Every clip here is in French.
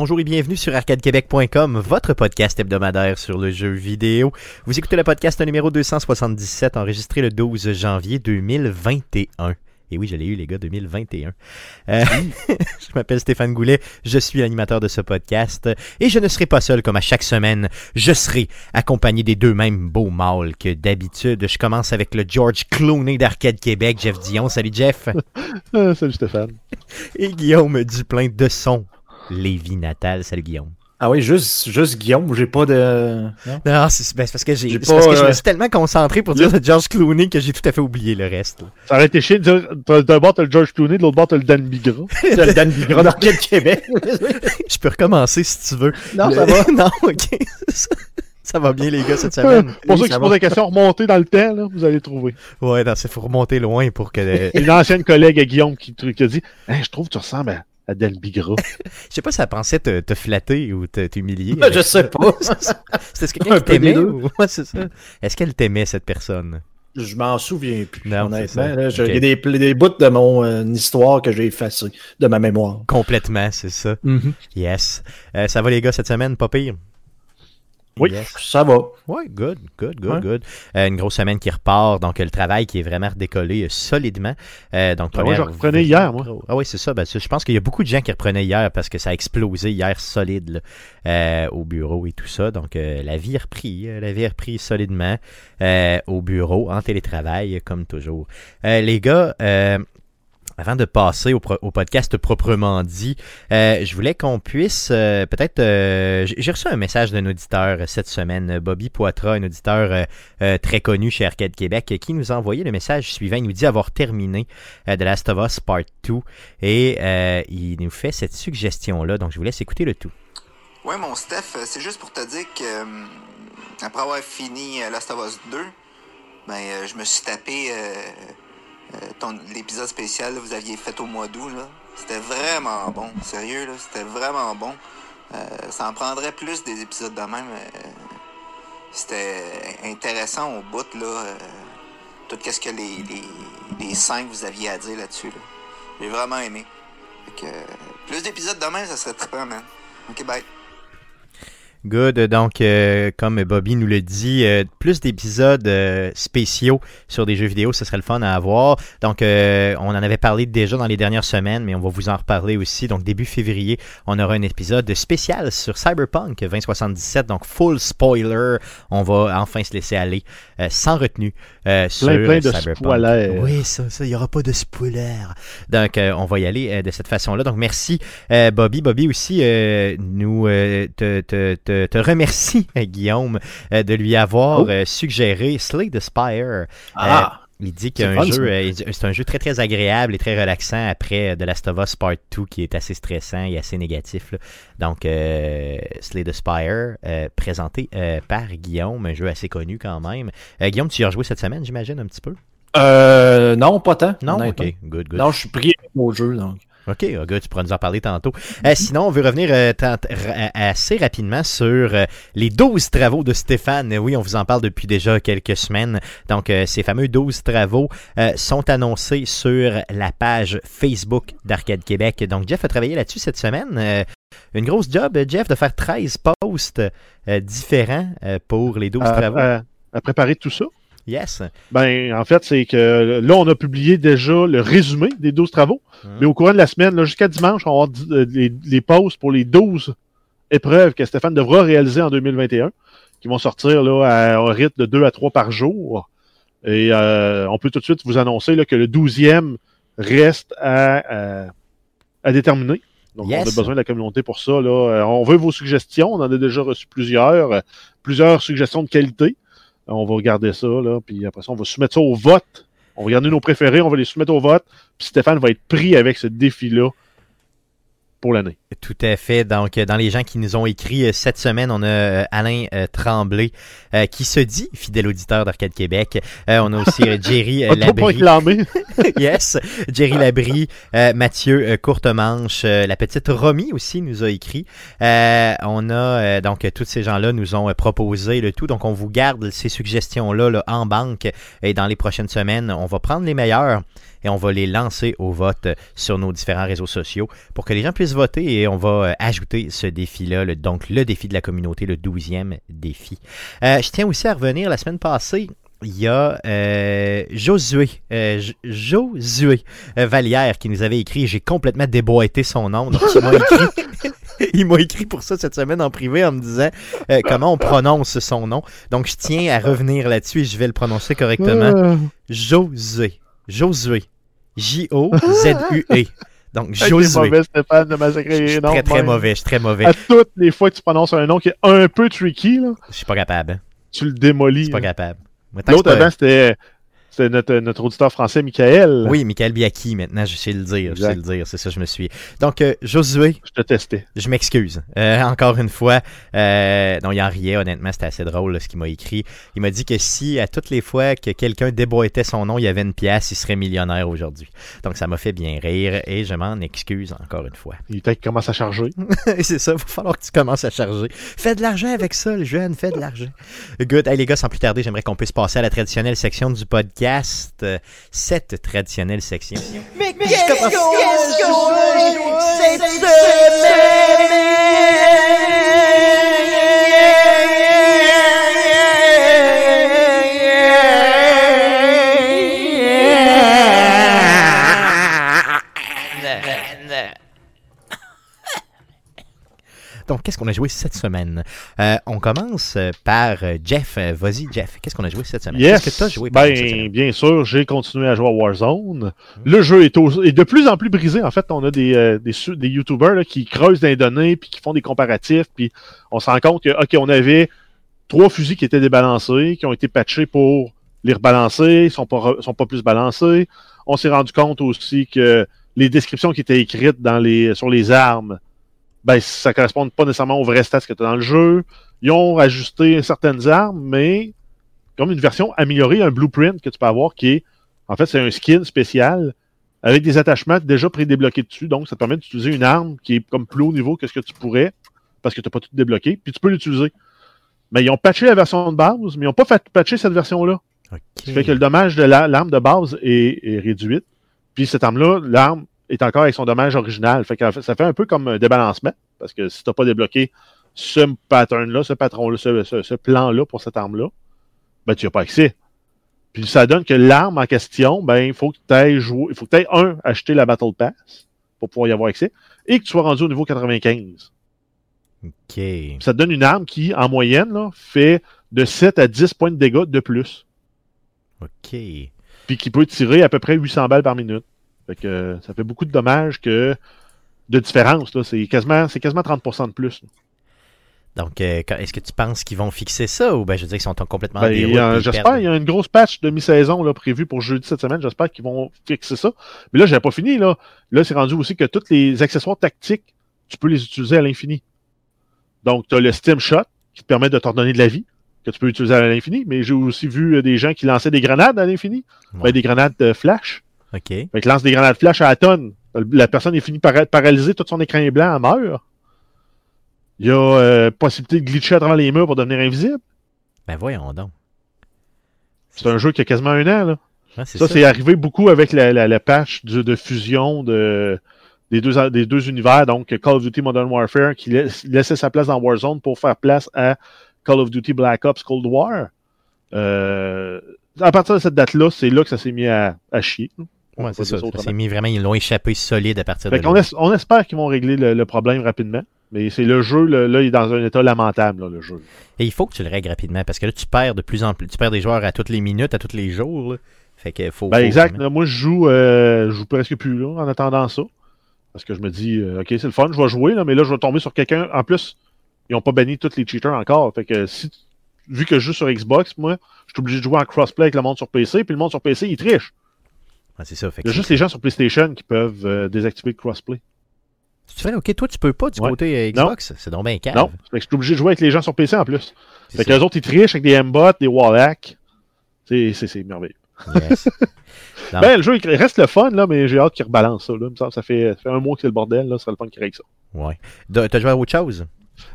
Bonjour et bienvenue sur arcadequebec.com, votre podcast hebdomadaire sur le jeu vidéo. Vous écoutez le podcast numéro 277 enregistré le 12 janvier 2021. Et oui, je l'ai eu, les gars, 2021. Euh, je m'appelle Stéphane Goulet, je suis l'animateur de ce podcast et je ne serai pas seul comme à chaque semaine. Je serai accompagné des deux mêmes beaux mâles que d'habitude. Je commence avec le George Clooney d'Arcade Québec, Jeff Dion. Salut Jeff. Ah, salut Stéphane. Et Guillaume Duplain de son Lévis natal. Salut Guillaume. Ah oui, juste, juste Guillaume, j'ai pas de. Non, non c'est ben, c'est parce que j'ai parce pas, que je me euh, suis tellement concentré pour dire le George Clooney que j'ai tout à fait oublié le reste. là. Ça aurait été chiant de dire t'as- d'un bord t'as le George Clooney, de l'autre bord t'as le Dan Bigra. C'est le Dan Bigra d'Arcade Québec? Je peux recommencer si tu veux. Non, Le- ça va. non, ok. ça, va bien les gars cette semaine. Pour Oui, ceux qui ça se posent la question, remontez dans le temps, là, vous allez trouver. Ouais, non, c'est faut remonter loin pour que. Une ancienne collègue à Guillaume qui, qui a dit Hey, Je trouve que tu ressembles à, Dan Bigra. Je sais pas si ça pensait te, te flatter ou te- t'humilier. je sais pas. C'était quelqu'un qui peu t'aimait ou... Ouais, c'est ça. Est-ce qu'elle t'aimait cette personne? Je m'en souviens plus. Non, honnêtement. là. Je-. Il y a des, des bouts de mon euh, histoire que j'ai effacés de ma mémoire. Complètement, c'est ça. Yes. Euh, ça va les gars cette semaine, pas pire? Oui. Yes. Ça va. Ouais, good, good, good, Ouais. good. Euh, une grosse semaine qui repart, donc euh, le travail qui est vraiment redécollé euh, solidement. Euh, donc Ah, moi, je première- reprenais hier, moi. Ah oui, c'est ça. Ben, je pense qu'il y a beaucoup de gens qui reprenaient hier parce que ça a explosé hier solide là, au bureau et tout ça. Donc la vie a repris, la vie a repris solidement au bureau, en télétravail, comme toujours. Les gars, euh, avant de passer au, podcast proprement dit, euh, je voulais qu'on puisse euh, peut-être... euh, j'ai reçu un message d'un auditeur cette semaine, Bobby Poitras, un auditeur très connu chez Arcade Québec, qui nous a envoyé le message suivant. Il nous dit avoir terminé The Last of Us Part 2 et il nous fait cette suggestion-là. Donc, je vous laisse écouter le tout. Ouais, mon Steph, c'est juste pour te dire que après avoir fini Last of Us 2, ben, je me suis tapé l'épisode spécial que vous aviez fait au mois d'août. C'était vraiment bon, sérieux, là, c'était vraiment bon. Euh, ça en prendrait plus des épisodes de même. euh, c'était intéressant au bout, là. euh, tout ce que les, les, les cinq vous aviez à dire là-dessus. Là. J'ai vraiment aimé. Que, euh, plus d'épisodes de même, ça serait trippant, man. Ok, bye. Good. Donc, euh, comme Bobby nous le dit, euh, plus d'épisodes euh, spéciaux sur des jeux vidéo, ce serait le fun à avoir. Donc, on en avait parlé déjà dans les dernières semaines, mais on va vous en reparler aussi. Donc, début février, on aura un épisode spécial sur Cyberpunk 2077. Donc, full spoiler. On va enfin se laisser aller sans retenue sur Plein, plein de Cyberpunk. spoilers. Oui, ça, ça, il n'y aura pas de spoiler. Donc, on va y aller de cette façon-là. Donc, merci Bobby. Bobby aussi nous te, te, te, te remercie, euh, Guillaume, euh, de lui avoir Oh. euh, suggéré Slay the Spire. Ah! Il dit qu'un jeu, dit- c'est un jeu très très agréable et très relaxant après The Last of Us Part 2 qui est assez stressant et assez négatif. là. Donc, euh, Slay the Spire, euh, présenté euh, par Guillaume, un jeu assez connu quand même. Guillaume, tu y as rejoué cette semaine, j'imagine, un petit peu? Euh, non, pas tant. Non? Ok, good, good. Non, je suis pris au jeu, donc. OK, oh, good, tu pourras nous en parler tantôt. Euh, sinon, on veut revenir euh, ra- assez rapidement sur euh, les 12 travaux de Stéphane. Euh, Oui, on vous en parle depuis déjà quelques semaines. Donc, euh, ces fameux 12 travaux euh, sont annoncés sur la page Facebook d'Arcade Québec. Donc, Jeff a travaillé là-dessus cette semaine. Euh, une grosse job, euh, Jeff, de faire 13 posts euh, différents euh, pour les 12 À, travaux. à préparer tout ça? Yes. Ben, en fait, c'est que là, on a publié déjà le résumé des 12 travaux. Mhm. Mais au courant de la semaine, là, jusqu'à dimanche, on va avoir euh, les, les posts pour les 12 épreuves que Stéphane devra réaliser en 2021, qui vont sortir là, à un rythme de 2 à 3 par jour. Et euh, on peut tout de suite vous annoncer là, que le 12e reste à, à, à déterminer. Donc, Yes. on a besoin de la communauté pour ça. Là. Euh, On veut vos suggestions. On en a déjà reçu plusieurs. euh, plusieurs suggestions de qualité. On va regarder ça. Là, puis après ça, on va soumettre ça au vote. On va regarder nos préférés. On va les soumettre au vote. Puis Stéphane va être pris avec ce défi-là pour l'année. Tout à fait. Donc, euh, dans les gens qui nous ont écrit euh, cette semaine, on a euh, Alain Tremblay euh, qui se dit fidèle auditeur d'Arcade Québec. Euh, on a aussi Jerry Labrie. yes. Jerry Labrie, euh, Mathieu Courtemanche, la petite Romy aussi nous a écrit. On a donc tous ces gens-là nous ont proposé le tout. Donc, on vous garde ces suggestions-là là, en banque et dans les prochaines semaines, on va prendre les meilleurs et on va les lancer au vote sur nos différents réseaux sociaux pour que les gens puissent voter et on va euh, ajouter ce défi-là, le- donc le défi de la communauté, le 12e défi. Euh, je tiens aussi à revenir la semaine passée. Il y a euh, Josué, euh, Josué Vallière qui nous avait écrit. J'ai complètement déboîté son nom. Donc, il m'a écrit, il m'a écrit pour ça cette semaine en privé en me disant euh, comment on prononce son nom. Donc, je tiens à revenir là-dessus et je vais le prononcer correctement. Josué. Josué. J-O-Z-U-E. Donc, Josué. mauvais, Stéphane, de massacrer Je les suis noms. très, très même. mauvais. Je suis très mauvais. À toutes les fois que tu prononces un nom qui est un peu tricky, là, Je suis pas capable. hein. tu le démolis. Je suis pas là. capable. L'autre avant, c'était c'était notre, notre auditeur français, Michael. Oui, Michael Biaki, maintenant, je sais le dire. Je sais le dire. C'est ça, je me suis. Donc, euh, Josué, Je te testais. je m'excuse. Euh, encore une fois, euh, non, il en riait, honnêtement, c'était assez drôle là, ce qu'il m'a écrit. Il m'a dit que si, à toutes les fois que quelqu'un déboîtait son nom, il y avait une pièce, il serait millionnaire aujourd'hui. Donc, ça m'a fait bien rire et je m'en excuse encore une fois. Il peut-être commence à charger. c'est ça, il va falloir que tu commences à charger. Fais de l'argent avec ça, le jeune, fais de l'argent. Good. Hey, les gars, sans plus tarder, j'aimerais qu'on puisse passer à la traditionnelle section du podcast. Euh, Cette traditionnelle section. Mais qu'est-ce qu'on fait cette semaine? Donc, qu'est-ce qu'on a joué cette semaine? Euh, on commence euh, par euh, Jeff. Vas-y, Jeff. Qu'est-ce qu'on a joué cette semaine? Yes. Qu'est-ce que tu as joué cette Ben, semaine? bien sûr, j'ai continué à jouer à Warzone. Le jeu est, au- est de plus en plus brisé. En fait, on a des, euh, des, su- des YouTubers là, qui creusent des données puis qui font des comparatifs. Puis on se rend compte que, OK, on avait trois fusils qui étaient débalancés, qui ont été patchés pour les rebalancer, ils sont pas, sont pas plus balancés. On s'est rendu compte aussi que les descriptions qui étaient écrites dans les, sur les armes, ben, ça correspond pas nécessairement aux vrais stats que tu as dans le jeu. Ils ont ajusté certaines armes, mais comme une version améliorée, un blueprint que tu peux avoir qui est, en fait, c'est un skin spécial avec des attachements déjà pré-débloqués dessus. Donc, ça te permet d'utiliser une arme qui est comme plus haut niveau que ce que tu pourrais parce que tu n'as pas tout débloqué, puis tu peux l'utiliser. Mais ils ont patché la version de base, mais ils n'ont pas fait patcher cette version-là. Ce qui fait que le dommage de la- l'arme de base est, est réduite. Puis cette arme-là, l'arme est encore avec son dommage original. Fait que ça fait un peu comme un débalancement. Parce que si tu n'as pas débloqué ce pattern-là, ce patron-là, ce, ce- ce plan-là pour cette arme-là, ben tu n'as pas accès. Puis ça donne que l'arme en question, ben il faut que tu ailles jouer. Il faut que tu un, acheter la Battle Pass pour pouvoir y avoir accès, et que tu sois rendu au niveau 95. Ok. Ça te donne une arme qui, en moyenne, là, fait de 7 à 10 points de dégâts de plus. Ok. puis qui peut tirer à peu près 800 balles par minute. Fait que euh, ça fait beaucoup de dommages que de différence. là. C'est quasiment, c'est quasiment 30% de plus. Donc, euh, est-ce que tu penses qu'ils vont fixer ça ou ben je veux dire qu'ils sont complètement Ben, J'espère il y a une grosse patch de mi-saison prévue pour jeudi cette semaine. J'espère qu'ils vont fixer ça. Mais là, j'ai pas fini. Là, là c'est rendu aussi que tous les accessoires tactiques, tu peux les utiliser à l'infini. Donc, tu as le Steam Shot qui te permet de t'ordonner de la vie, que tu peux utiliser à l'infini. Mais j'ai aussi vu euh, des gens qui lançaient des grenades à l'infini. Ouais. Ben, des grenades de flash. Ok. Fait que lance des grenades flash à la tonne. La personne est finie par être paralysée, tout son écran est blanc, elle meurt. Il y a euh, possibilité de glitcher à travers les murs pour devenir invisible. Ben voyons donc. C'est un jeu qui a quasiment un an. Là. Ça, c'est arrivé beaucoup avec la, la, la patch de fusion de, des, deux, des deux univers, donc Call of Duty Modern Warfare, qui laisse- laissait sa place dans Warzone pour faire place à Call of Duty Black Ops Cold War. Euh, à partir de cette date-là, c'est là que ça s'est mis à, à chier. On Ouais, c'est ça. mis vraiment, ils l'ont échappé solide à partir Fait de là. es- on espère qu'ils vont régler le, le problème rapidement. Mais c'est le jeu, là, il est dans un état lamentable, là, le jeu. Et il faut que tu le règles rapidement parce que là, tu perds de plus en plus. Tu perds des joueurs à toutes les minutes, à tous les jours. là. Fait que faut. Ben, faut exact. là, moi, je joue, euh, je joue presque plus, là, en attendant ça. Parce que je me dis, euh, OK, c'est le fun, je vais jouer, là, mais là, je vais tomber sur quelqu'un. En plus, ils n'ont pas banni tous les cheaters encore. Fait que si, vu que je joue sur Xbox, moi, je suis obligé de jouer en crossplay avec le monde sur PC, puis le monde sur PC, il triche. C'est ça. Fait Il y a juste les gens sur PlayStation qui peuvent euh, désactiver le crossplay. Tu fais, ok, toi, tu peux pas du Ouais. côté euh, Xbox? C'est donc bien cave. Non, je suis obligé de jouer avec les gens sur PC en plus. Fait que ça. les autres, ils trichent avec des M-bots, des wall hacks. C'est c'est- c'est merveilleux. Yes. Ben, le jeu, il reste le fun, là, mais j'ai hâte qu'il rebalance ça. Là. Il me semble que ça fait, ça fait un mois que c'est le bordel. Là. Ce serait le fun qu'il règle ça. Ouais. T'as joué à autre chose?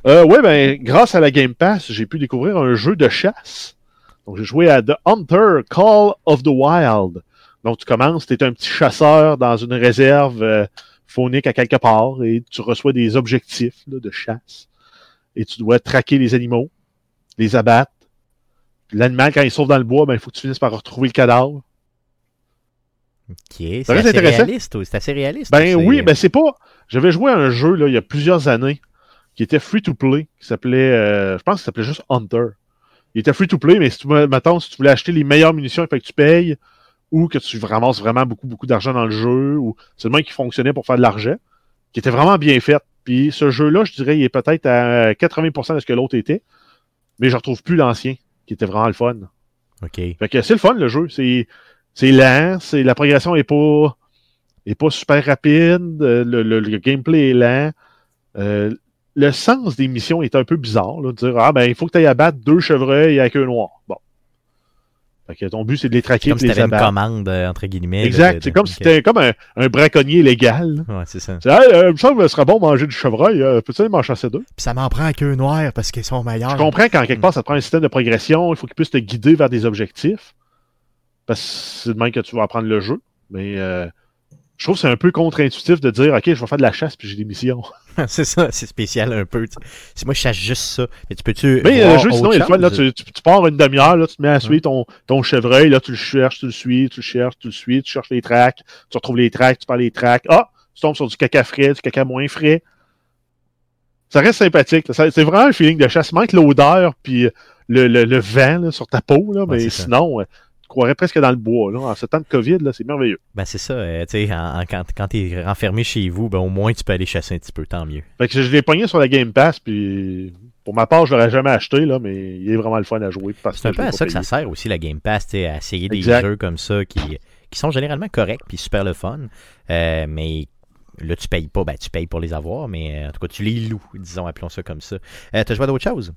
Euh, ouais, ben, grâce à la Game Pass, j'ai pu découvrir un jeu de chasse. Donc, j'ai joué à The Hunter Call of the Wild. Donc, tu commences, tu es un petit chasseur dans une réserve euh, faunique à quelque part et tu reçois des objectifs là, de chasse. Et tu dois traquer les animaux, les abattre. L'animal, quand il sauve dans le bois, ben, il faut que tu finisses par retrouver le cadavre. Ok, c'est assez réaliste. C'est assez réaliste. Ben oui, ben c'est pas. J'avais joué à un jeu là, il y a plusieurs années qui était free to play, qui s'appelait, euh, je pense que ça s'appelait juste Hunter. Il était free to play, mais si tu, mettons, si tu voulais acheter les meilleures munitions, il fallait que tu payes, ou que tu ramasses vraiment beaucoup, beaucoup d'argent dans le jeu, ou c'est le même qui fonctionnait pour faire de l'argent, qui était vraiment bien fait. Puis ce jeu-là, je dirais, il est peut-être à 80% de ce que l'autre était, mais je retrouve plus l'ancien, qui était vraiment le fun. Ok. Fait que c'est le fun, le jeu. C'est, c'est lent, c'est, la progression est pas, est pas super rapide, euh, le, le- le gameplay est lent. Euh, le sens des missions est un peu bizarre, là, de dire, ah, ben, il faut que tu ailles abattre deux chevreuils à queue noire. Bon. Fait que ton but, c'est de les C'est traquer comme si les t'avais une commande, euh, entre guillemets. Exact. C'est comme si c'était comme un, un braconnier légal. Ouais, c'est ça. C'est, hey, euh, me semble que ce serait bon manger du chevreuil. Euh, peux-tu aller m'en chasser deux? Puis ça m'en prend à queue noire parce qu'ils sont meilleurs. Je comprends qu'en quelque Mm. part, ça te prend un système de progression. Il faut qu'il puisse te guider vers des objectifs. Parce que c'est de même que tu vas apprendre le jeu. Mais euh, je trouve que c'est un peu contre-intuitif de dire OK, je vais faire de la chasse puis j'ai des missions. c'est ça, c'est spécial un peu. Si moi je chasse juste ça, mais tu peux-tu. Mais voir le jeu, sinon, il est. Là, tu, tu- tu pars une demi-heure, là, tu te mets à suivre ton, ton chevreuil, là, tu le cherches, tu le suis, tu le cherches, tu le suis, tu cherches les tracks, tu retrouves les tracks, tu parles les tracks. Ah, tu tombes sur du caca frais, du caca moins frais. Ça reste sympathique. C'est vraiment un feeling de chasse. Manque l'odeur puis le, le, le vent là, sur ta peau, là, Ouais, mais c'est sinon, euh, croirais presque dans le bois. Là. En ce temps de COVID, c'est merveilleux. Ben c'est ça, euh, tu sais, en- en- quand, quand t'es renfermé chez vous, ben au moins tu peux aller chasser un petit peu, tant mieux. Fait que je l'ai pogné sur la Game Pass, puis pour ma part, je l'aurais jamais acheté, là, mais il est vraiment le fun à jouer. C'est un peu à ça que ça sert aussi la Game Pass, tu à essayer des Exact. jeux comme ça qui, qui sont généralement corrects puis super le fun. Euh, mais là, tu payes pas, ben tu payes pour les avoir, mais euh, en tout cas, tu les loues, disons, appelons ça comme ça. Euh, T'as joué à d'autres choses?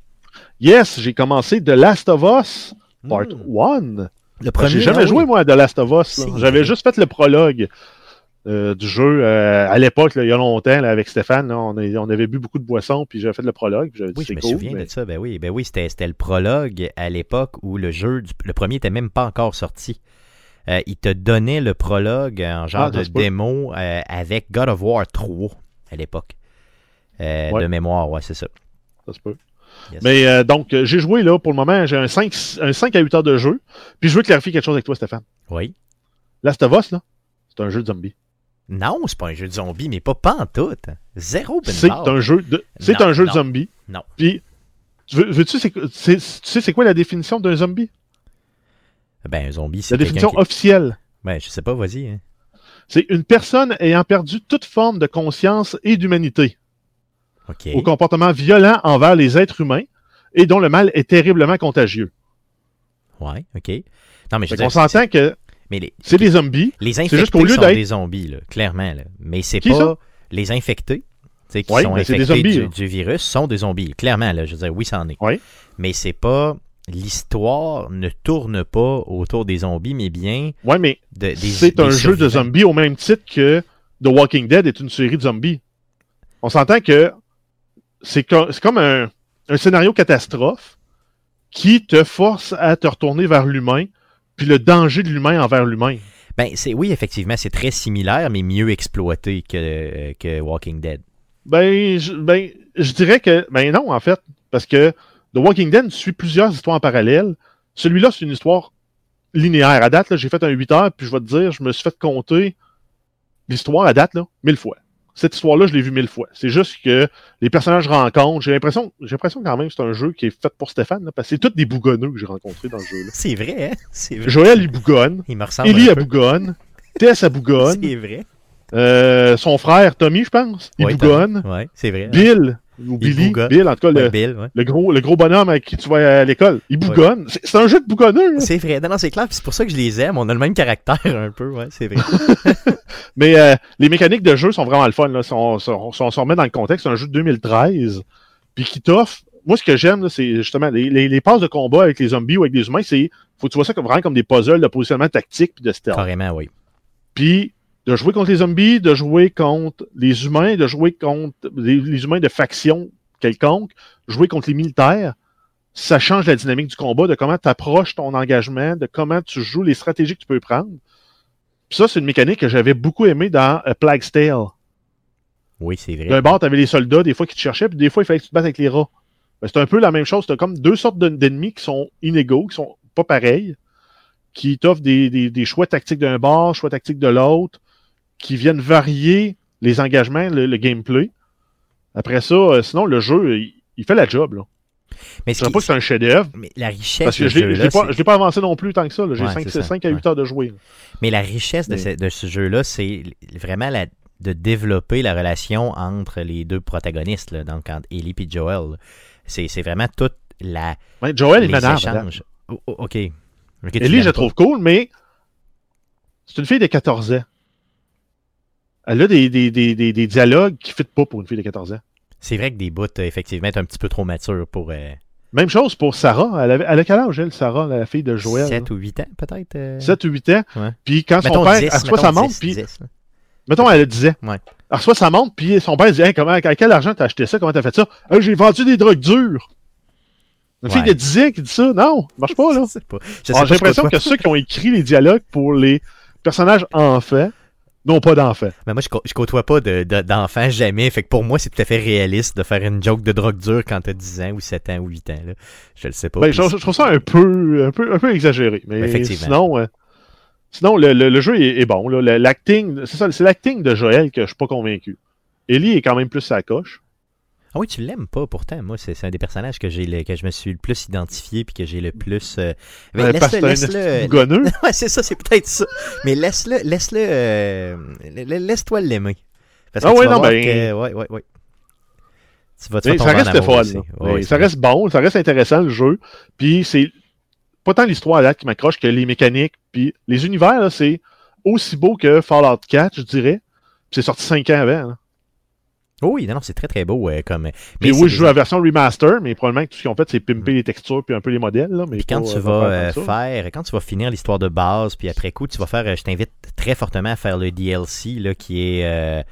Yes, j'ai commencé The Last of Us Part Hmm. 1. Le premier. J'ai jamais ah joué, oui. moi, à The Last of Us. J'avais juste fait le prologue euh, du jeu euh, à l'époque, il y a longtemps, là, avec Stéphane. là, on, avait bu beaucoup de boissons, puis j'avais fait le prologue. dit, Oui, je me cool, souviens mais- de ça. Ben oui, ben oui c'était le prologue à l'époque où le jeu, du- le premier était même pas encore sorti. Euh, il te donnait le prologue en genre Ah, de démo avec God of War 3 à l'époque. Ouais. De mémoire, ouais, c'est ça. Ça se peut. Yes. Mais euh, donc, euh, j'ai joué là pour le moment. J'ai un 5, un 5 à 8 heures de jeu. Puis je veux clarifier quelque chose avec toi, Stéphane. Oui. Last of Us, là, c'est un jeu de zombies. Non, c'est pas un jeu de zombies, mais pas pantoute. Zéro C'est un jeu de, c'est un jeu de zombies. non. Puis, tu veux, veux-tu, c'est, c'est- tu sais, c'est quoi la définition d'un zombie? Ben, un zombie, c'est La définition qui... officielle. Ben, je sais pas, vas-y. hein. C'est une personne ayant perdu toute forme de conscience et d'humanité, OK. au comportement violent envers les êtres humains et dont le mal est terriblement contagieux. Ouais, OK. Non, mais je c'est- s'entend que mais les, c'est des zombies. les juste infectés qu'au lieu sont d'être- des zombies, là, clairement. Là. Mais c'est Qui pas ça? les infectés. qui Ouais, sont infectés des zombies, du, du virus sont des zombies. Clairement, là, je veux dire, oui, c'en est. Ouais. Mais c'est pas. L'histoire ne tourne pas autour des zombies, mais bien Ouais, mais de, des c'est un des jeu de zombies au même titre que The Walking Dead est une série de zombies. On s'entend que c'est co- c'est comme un, un scénario catastrophe qui te force à te retourner vers l'humain, puis le danger de l'humain envers l'humain. Ben, c'est, oui, effectivement, c'est très similaire, mais mieux exploité que, que Walking Dead. Ben je, ben, je dirais que. Ben non, en fait. Parce que The Walking Dead suit plusieurs histoires en parallèle. Celui-là, c'est une histoire linéaire. À date, j'ai fait un 8 heures, puis je vais te dire, je me suis fait compter l'histoire à date, là, mille fois. Cette histoire-là, je l'ai vue mille fois. C'est juste que les personnages rencontrent. J'ai l'impression, j'ai l'impression quand même que c'est un jeu qui est fait pour Stéphane, là, parce que c'est tous des bougonneux que j'ai rencontrés dans le jeu. C'est vrai, hein? C'est vrai. Joël, il bougonne. Il me ressemble Ellie, elle bougonne. Tess, elle bougonne. C'est vrai. Euh, son frère, Tommy, je pense, il Ouais, bougonne. Ouais, c'est vrai. Bill, ou Il Billy. Bill, en tout cas, Ouais, le, Bill, ouais. le gros, le gros bonhomme avec qui tu vas à l'école, il bougonne. C'est c'est un jeu de bougonneux. C'est vrai. Non, non, c'est clair. puis C'est pour ça que je les aime. On a le même caractère un peu. Ouais, c'est vrai. Mais euh, les mécaniques de jeu sont vraiment le fun. Là. Si on, se remet dans le contexte, c'est un jeu de 2013, puis qui t'offre... Moi, ce que j'aime, c'est justement les, les, les passes de combat avec les zombies ou avec les humains, c'est... Faut que tu vois ça comme, vraiment comme des puzzles de positionnement tactique puis de stealth. Carrément, oui. Puis de jouer contre les zombies, de jouer contre les humains, de jouer contre les, les humains de faction quelconque, jouer contre les militaires, ça change la dynamique du combat, de comment tu approches ton engagement, de comment tu joues, les stratégies que tu peux prendre. Puis ça, c'est une mécanique que j'avais beaucoup aimé dans euh, Plague's Tale. Oui, c'est vrai. D'un bord, t'avais les soldats, des fois, qui te cherchaient, puis des fois, il fallait que tu te battes avec les rats. Ben, c'est un peu la même chose. T'as comme deux sortes d'en- d'ennemis qui sont inégaux, qui sont pas pareils, qui t'offrent des, des, des choix tactiques d'un bord, choix tactiques de l'autre, qui viennent varier les engagements, le, le gameplay. Après ça, euh, sinon, le jeu, il, il fait la job. Là. Mais, Je ne pas que c'est un chef-d'œuvre, mais la richesse parce que je ce l'ai- pas, avancé non plus tant que ça. J'ai Ouais, 5, c'est ça, à 8 ouais. heures de jouer. là. Mais la richesse de ce, de ce jeu-là, c'est vraiment la, de développer la relation entre les deux protagonistes, là, donc entre Ellie et Joel. C'est vraiment toute la. Ouais, Joel, les. Oh, oh, ok. Ellie, je la trouve cool, mais c'est une fille de 14 ans. Elle a des, des, des, des, des dialogues qui ne fitent pas pour une fille de 14 ans. C'est vrai que des bouts, euh, effectivement, est un petit peu trop matures pour euh, Même chose pour Sarah. Elle, avait, elle a quel âge, elle, Sarah, la fille de Joël? 7 ou 8 ans, peut-être. euh? 7 ou 8 ans. Ouais. Puis quand son père 10, elle reçoit sa montre, 10, puis 10, là. mettons, elle 10 ans. Ouais. Elle reçoit sa montre, puis son père dit hey, comment, avec quel argent t'as acheté ça? Comment t'as fait ça? Ah, J'ai vendu des drogues dures. Une fille de 10 ans qui dit ça, non, ça marche pas, là. Ah, J'ai l'impression que ceux qui ont écrit les dialogues pour les personnages enfants n'ont pas d'enfants. Mais moi, je, je côtoie pas de- de- d'enfants jamais. Fait que pour moi, c'est tout à fait réaliste de faire une joke de drogue dure quand t'as 10 ans ou 7 ans ou 8 ans. Là. Je le sais pas. Ben, je, je trouve ça un peu, un peu, un peu exagéré. Mais Effectivement. sinon, euh, sinon le, le- le jeu est, est bon. L'acting, c'est ça, c'est l'acting de Joël que je suis pas convaincu. Ellie est quand même plus sa coche. Ah oui, tu l'aimes pas pourtant. Moi, c'est un des personnages que, j'ai que je me suis le plus identifié puis que j'ai le plus. euh, Euh, que laisse-le, laisse-le. Ouais, c'est ça, c'est peut-être ça. Mais laisse-le, laisse-le, euh, la- laisse-toi l'aimer. Parce que Ah ouais, non, ben- que- ouais, ouais, ouais. Tu vas, tu vas ça reste fun. aussi. Ouais, ça reste bon, ça reste intéressant le jeu. Puis c'est pas tant l'histoire là qui m'accroche que les mécaniques. Puis les univers, c'est aussi beau que Fallout 4, je dirais. Puis c'est sorti 5 ans avant. là. Oh oui, non, non, c'est très très beau euh, comme. Mais oui, je joue la version remaster, mais probablement que tout ce qu'ils ont fait, c'est pimper les textures puis un peu les modèles. Là, mais Puis quand pas, tu euh, vas faire euh, faire, quand tu vas finir l'histoire de base, puis après coup, tu vas faire, je t'invite très fortement à faire le DLC là, qui est. euh,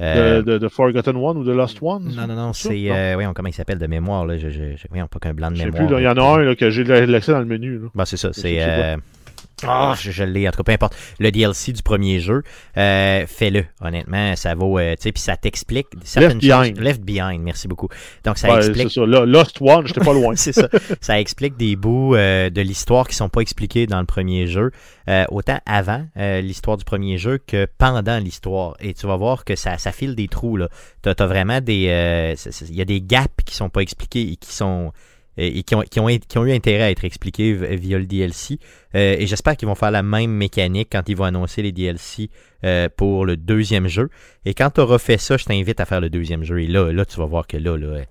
de, de, de Forgotten One ou de Lost One non, non, non, c'est. Euh, voyons comment il s'appelle de mémoire. Là, je, je, je- voyons, pas qu'un blanc de Je sais mémoire. plus, il y en a un là, que j'ai l'accès dans le menu. Ben, c'est ça, c'est. Euh, ah, je, je l'ai, en tout cas, peu importe. Le DLC du premier jeu, euh, fais-le, honnêtement, ça vaut, euh, tu sais, puis ça t'explique certaines Behind. choses. Left Behind, merci beaucoup. Donc, ça Ouais, explique c'est ça. Lost One, j'étais pas loin. c'est ça. Ça explique des bouts euh, de l'histoire qui sont pas expliqués dans le premier jeu, autant avant l'histoire du premier jeu que pendant l'histoire. Et tu vas voir que ça, ça file des trous. là. T'as as vraiment des, il y a des gaps qui sont pas expliqués et qui sont et qui ont, qui, ont, qui ont eu intérêt à être expliqués via le DLC. Euh, et j'espère qu'ils vont faire la même mécanique quand ils vont annoncer les DLC euh, pour le deuxième jeu. Et quand tu auras fait ça, je t'invite à faire le deuxième jeu. Et là, là tu vas voir que là, là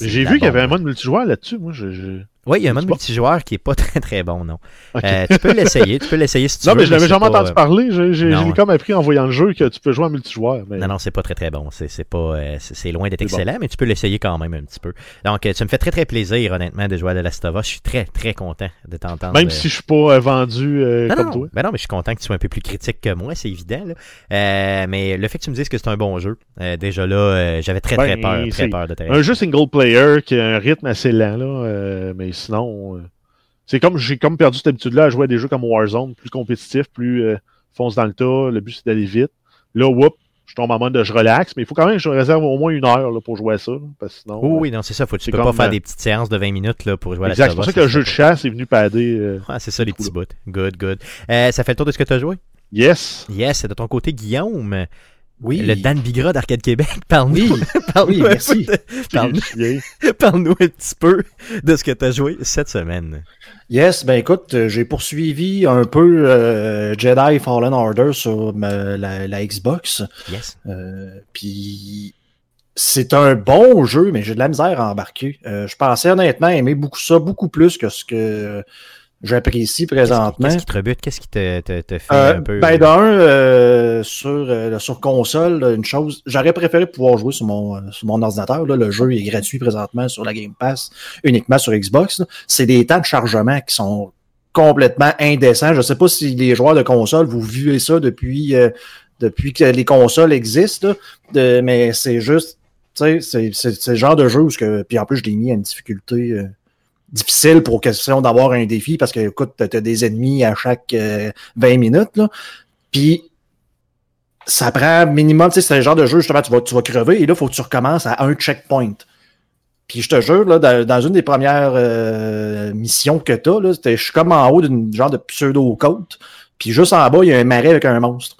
J'ai vu qu'il y avait un mode multijoueur là-dessus. Moi, je, je- Oui, il y a un mode multijoueur qui est pas très très bon, non. Euh, tu peux l'essayer, tu peux l'essayer si tu Non, veux. mais je l'avais jamais entendu euh, parler. J'ai non. j'ai comme appris en voyant le jeu que tu peux jouer en multijoueur. Mais... Non, non, c'est pas très très bon. C'est c'est pas, euh, c'est loin d'être bon. excellent, mais tu peux l'essayer quand même un petit peu. Donc, euh, tu me fais très très plaisir, honnêtement, de jouer à The Last of Us. Je suis très très content de t'entendre. Même si je suis pas vendu euh, non, comme non, toi. ben non, mais je suis content que tu sois un peu plus critique que moi, c'est évident. Là. Euh, mais le fait que tu me dises que c'est un bon jeu, euh, déjà là, j'avais très très Ben, peur, très peur de Un jeu single player qui a un rythme assez lent, là, mais sinon, euh, c'est comme j'ai comme perdu cette habitude-là à jouer à des jeux comme Warzone, plus compétitif, plus euh, fonce dans le tas, le but c'est d'aller vite. Là, whoop, je tombe en mode de je relaxe, mais il faut quand même que je réserve au moins une heure là, pour jouer à ça, là, parce que sinon. Oh, euh, oui, non, c'est ça. Faut, tu peux pas faire des petites séances de 20 minutes là, pour jouer à exact, la c'est pour ça que le jeu de chasse est venu padder. euh, Ah, c'est ça, les petits bouts. Good, good. Ça fait le tour de ce que tu as joué? Yes! Yes, c'est de ton côté, Guillaume. Oui. Le Dan Bigra d'Arcade Québec. Parle-nous. Oui. Parle-nous Oui, merci. Parle-nous parle-nous un petit peu de ce que tu as joué cette semaine. Yes, ben écoute, euh, j'ai poursuivi un peu euh, Jedi Fallen Order sur ma- la, la Xbox. Yes. Euh, Puis c'est un bon jeu, mais j'ai de la misère à embarquer. Euh, je pensais honnêtement aimer beaucoup ça, beaucoup plus que ce que j'apprécie présentement. Qu'est-ce qui te rebute? Qu'est-ce qui te, te, te fait Euh, un peu. ben d'un, euh, sur, euh, sur console, là, une chose, j'aurais préféré pouvoir jouer sur mon, euh, sur mon ordinateur. Là, le jeu est gratuit présentement sur la Game Pass, uniquement sur Xbox. C'est des temps de chargement qui sont complètement indécents. Je sais pas si les joueurs de console, vous vivez ça depuis, euh, depuis que les consoles existent, là, de- mais c'est juste, tu sais, c'est- le genre de jeu où, ce que, puis en plus, je l'ai mis à une difficulté euh, difficile pour question d'avoir un défi parce que, écoute, t'as t'as des ennemis à chaque euh, 20 minutes, là. Puis ça prend minimum, tu sais, c'est un genre de jeu, justement, tu vas, tu vas crever et là, il faut que tu recommences à un checkpoint. Puis je te jure, là, dans, une des premières euh, missions que tu as, je suis comme en haut d'une genre de pseudo-côte, puis juste en bas, il y a un marais avec un monstre.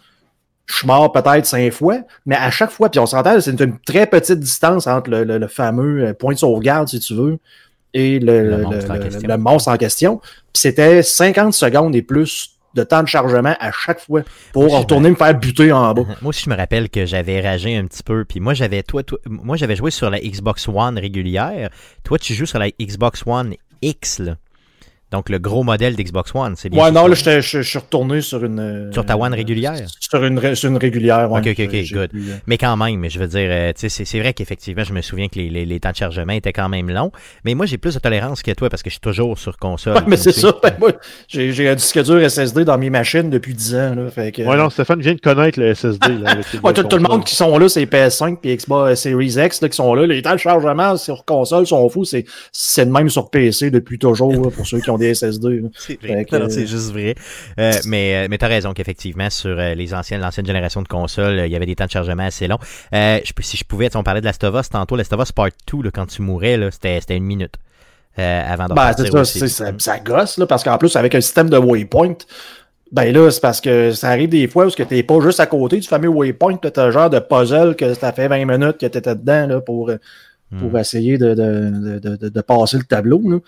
Je suis mort peut-être cinq fois, mais à chaque fois, puis on s'entend, c'est une, très petite distance entre le, le- le fameux euh, point de sauvegarde, si tu veux, et le, monstre en le- question. le monstre en question. C'était 50 secondes et plus de temps de chargement à chaque fois pour retourner me faire buter en bas. Moi aussi, je me rappelle que j'avais ragé un petit peu. Puis moi, j'avais toi, toi- moi, j'avais joué sur la Xbox One régulière. Toi, tu joues sur la Xbox One X, là. Donc, le gros modèle d'Xbox One. C'est bien Ouais, non, là, je je suis retourné sur une. euh, Sur ta One régulière? Sur une, sur une régulière, ouais. Ok, ok, ok, J'ai good. euh, Mais quand même, je veux dire, euh, tu sais, c'est- c'est vrai qu'effectivement, je me souviens que les, les- les temps de chargement étaient quand même longs. Mais moi, j'ai plus de tolérance que toi parce que je suis toujours sur console. Ouais, mais c'est ça. Ben, moi, j'ai j'ai un disque dur SSD dans mes machines depuis 10 ans. Là, fait que, Ouais, non, Stéphane vient de connaître le SSD. Là, avec les Ouais, tout, tout le monde qui sont là, c'est PS5 puis Xbox euh, Series X là, qui sont là. Les temps de chargement sur console sont fous. C'est c'est de même sur PC depuis toujours là, pour ceux qui ont des SSD. là. C'est que- juste vrai. Euh, mais euh, mais t'as raison qu'effectivement, sur euh, les anciennes, l'ancienne génération de consoles, il y avait des temps de chargement assez longs. Euh, je si je pouvais, tu on parlait de Last of Us tantôt, Last of Us Part 2, là, quand tu mourais, c'était c'était une minute. euh, avant de Ben, ça, ça, ça gosse, là, parce qu'en plus, avec un système de waypoint, ben là, c'est parce que ça arrive des fois où tu n'es pas juste à côté du fameux waypoint, tu as un genre de puzzle que ça fait 20 minutes que tu étais dedans là, pour, pour Hmm. essayer de, de, de, de, de passer le tableau. Là.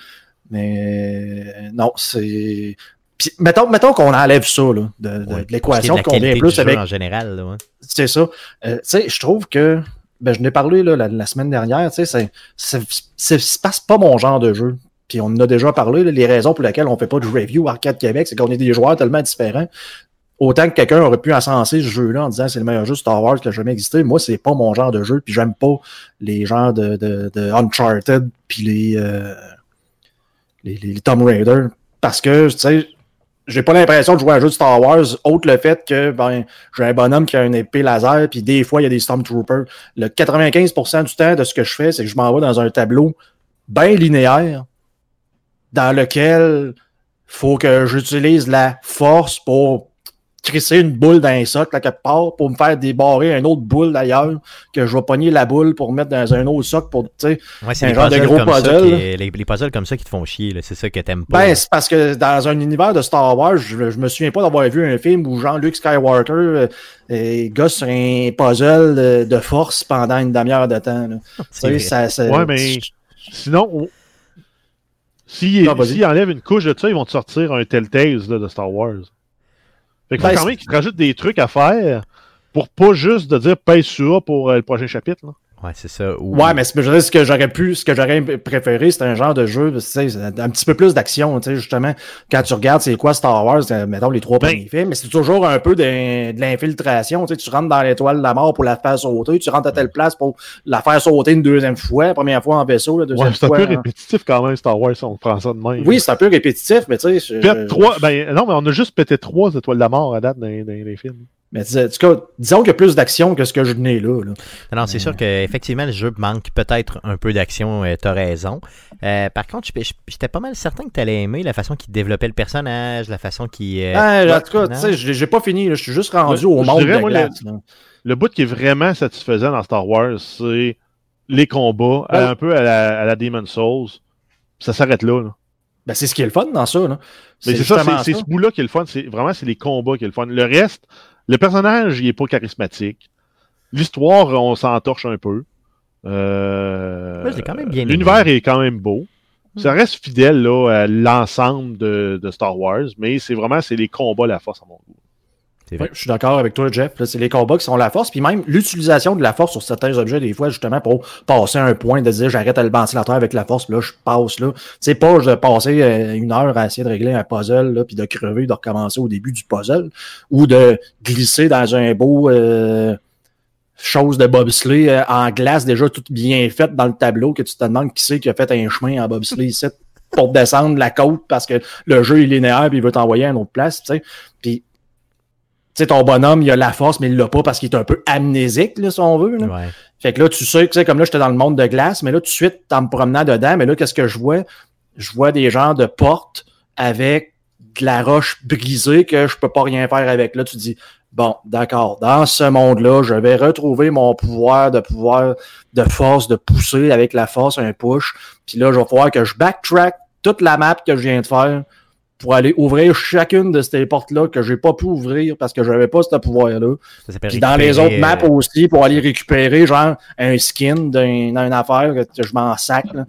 Mais euh, non, c'est. Puis, mettons, mettons qu'on enlève ça là, de, de- Ouais, de l'équation, qu'on vient plus avec en général. Ouais. c'est ça. Euh, tu sais, je trouve que, ben, je n'ai parlé là, la, la semaine dernière, tu sais, c'est- c'est c'est- c'est pas mon genre de jeu. Puis on en a déjà parlé, là, les raisons pour lesquelles on fait pas de review Arcade Québec, c'est qu'on est des joueurs tellement différents. Autant que quelqu'un aurait pu encenser ce jeu-là en disant c'est le meilleur jeu Star Wars qui a jamais existé, moi, c'est pas mon genre de jeu, puis j'aime pas les genres de, de, de Uncharted, puis les, euh, les, les, Tomb Raider, parce que, tu sais, j'ai pas l'impression de jouer à un jeu de Star Wars, autre le fait que ben, j'ai un bonhomme qui a une épée laser, puis des fois, il y a des Stormtroopers. Le 95% du temps de ce que je fais, c'est que je m'en vais dans un tableau bien linéaire, dans lequel faut que j'utilise la force pour crisser une boule dans un socle à quelque part, pour me faire débarrer une autre boule d'ailleurs, que je vais pogner la boule pour mettre dans un autre socle pour, tu sais, Ouais, Un genre de gros puzzle, qui- les, les puzzles comme ça qui te font chier. là. C'est ça que t'aimes pas. Ben, c'est parce que dans un univers de Star Wars, je, je me souviens pas d'avoir vu un film où Jean-Luc Skywalker euh, euh, gosse sur un puzzle de, de force pendant une demi-heure de temps. là. Ça- ça- Ouais, mais sinon, on- s'ils vas-y. s'ils enlèvent une couche de ça, ils vont te sortir un Telltales là, de Star Wars. Fait qu'il faut quand même qu'ils te rajoutent des trucs à faire pour pas juste de dire pèse sur pour euh, le prochain chapitre. Là. Ouais, c'est ça. Ou- Ouais, mais c'est- je veux dire, ce que j'aurais pu, ce que j'aurais préféré, c'est un genre de jeu, tu sais, c'est un petit peu plus d'action, tu sais, justement. Quand tu regardes c'est quoi Star Wars, euh, mettons les trois Ben- premiers films, mais c'est toujours un peu de, de l'infiltration, tu sais, tu rentres dans l'étoile de la mort pour la faire sauter, tu rentres à telle place pour la faire sauter une deuxième fois, la première fois en vaisseau, la deuxième Ouais, c'est un fois. peu répétitif quand même, Star Wars, si on prend ça de même. Oui, c'est un peu répétitif, mais tu sais. je- trois, ben non, mais on a juste pété trois étoiles de la mort à date dans, dans les films. Mais en tout cas, disons qu'il y a plus d'action que ce que je n'ai là. là. Non, non, c'est sûr qu'effectivement, le jeu manque peut-être un peu d'action, euh, t'as raison. Euh, par contre, j'étais pas mal certain que t'allais aimer la façon qu'il développait le personnage, la façon qu'il... euh, Ah, en tout cas, tu sais, j'ai pas fini, je suis juste rendu Ouais, au monde dirais, de moi, glace. là. Le bout qui est vraiment satisfaisant dans Star Wars, c'est les combats, Ouais. un peu à la, à la Demon's Souls. Ça s'arrête là. là. Ben, c'est ce qui est le fun dans ça. Là. Mais c'est ça, c'est ce bout-là qui est le fun. C'est vraiment c'est les combats qui est le fun. Le reste, le personnage, il est pas charismatique. L'histoire, on s'entorche un peu. Euh. L'univers est quand même beau. Ça reste fidèle là, à l'ensemble de, de Star Wars, mais c'est vraiment c'est les combats la force à mon goût. Ouais, je suis d'accord avec toi, Jeff. là, C'est les combats qui sont la force, puis même l'utilisation de la force sur certains objets, des fois, justement, pour passer un point, de dire j'arrête le ventilateur avec la force, puis là, je passe là. C'est pas de passer euh, une heure à essayer de régler un puzzle, là, puis de crever, de recommencer au début du puzzle, ou de glisser dans un beau euh, chose de bobsleigh euh, en glace déjà toute bien faite dans le tableau, que tu te demandes qui c'est qui a fait un chemin en bobsleigh ici pour descendre la côte parce que le jeu est linéaire puis il veut t'envoyer à une autre place, tu sais. Puis sais, ton bonhomme, il a la force, mais il l'a pas parce qu'il est un peu amnésique, là, si on veut. Là. Ouais. Fait que là, tu sais, tu sais, comme là, j'étais dans le monde de glace, mais là, tout de suite, en me promenant dedans, mais là, qu'est-ce que je vois? Je vois des genres de portes avec de la roche brisée que je peux pas rien faire avec. Là, tu dis, bon, d'accord, dans ce monde-là, je vais retrouver mon pouvoir de pouvoir de force, de pousser avec la force, un push. Puis là, je vais falloir que je backtrack toute la map que je viens de faire pour aller ouvrir chacune de ces portes-là que j'ai pas pu ouvrir parce que j'avais pas ce pouvoir-là. Puis dans les autres maps euh, aussi, pour aller récupérer genre un skin d'un- d'une affaire que je m'en sac. Là.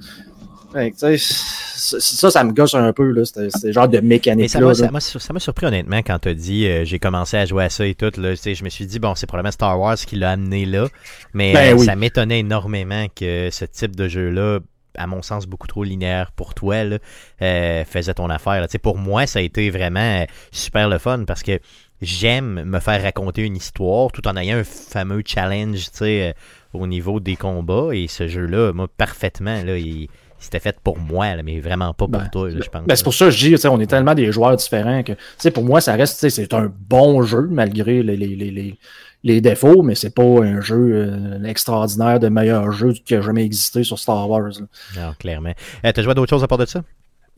Fait que, tu ça, ça me gosse un peu, là, ce genre de mécanique ça là. m'a, ça, surpris honnêtement quand t'as dit euh, j'ai commencé à jouer à ça et tout. Là, Tu sais, je me suis dit bon c'est probablement Star Wars qui l'a amené là. Mais Ben euh, oui. ça m'étonnait énormément que ce type de jeu-là, à mon sens beaucoup trop linéaire pour toi, là, euh, faisait ton affaire. là. Pour moi, ça a été vraiment euh, super le fun parce que j'aime me faire raconter une histoire tout en ayant un fameux challenge euh, au niveau des combats. Et ce jeu-là, moi, parfaitement, là, il, c'était fait pour moi, là, mais vraiment pas pour Ben, toi, là, je pense. Ben, c'est pour ça que je dis, on est tellement des joueurs différents que, pour moi, ça reste, c'est un bon jeu malgré les, les, les, les, les défauts, mais c'est pas un jeu euh, extraordinaire de meilleur jeu qui a jamais existé sur Star Wars. là. Non, clairement. Euh, t'as joué à d'autres choses à part de ça?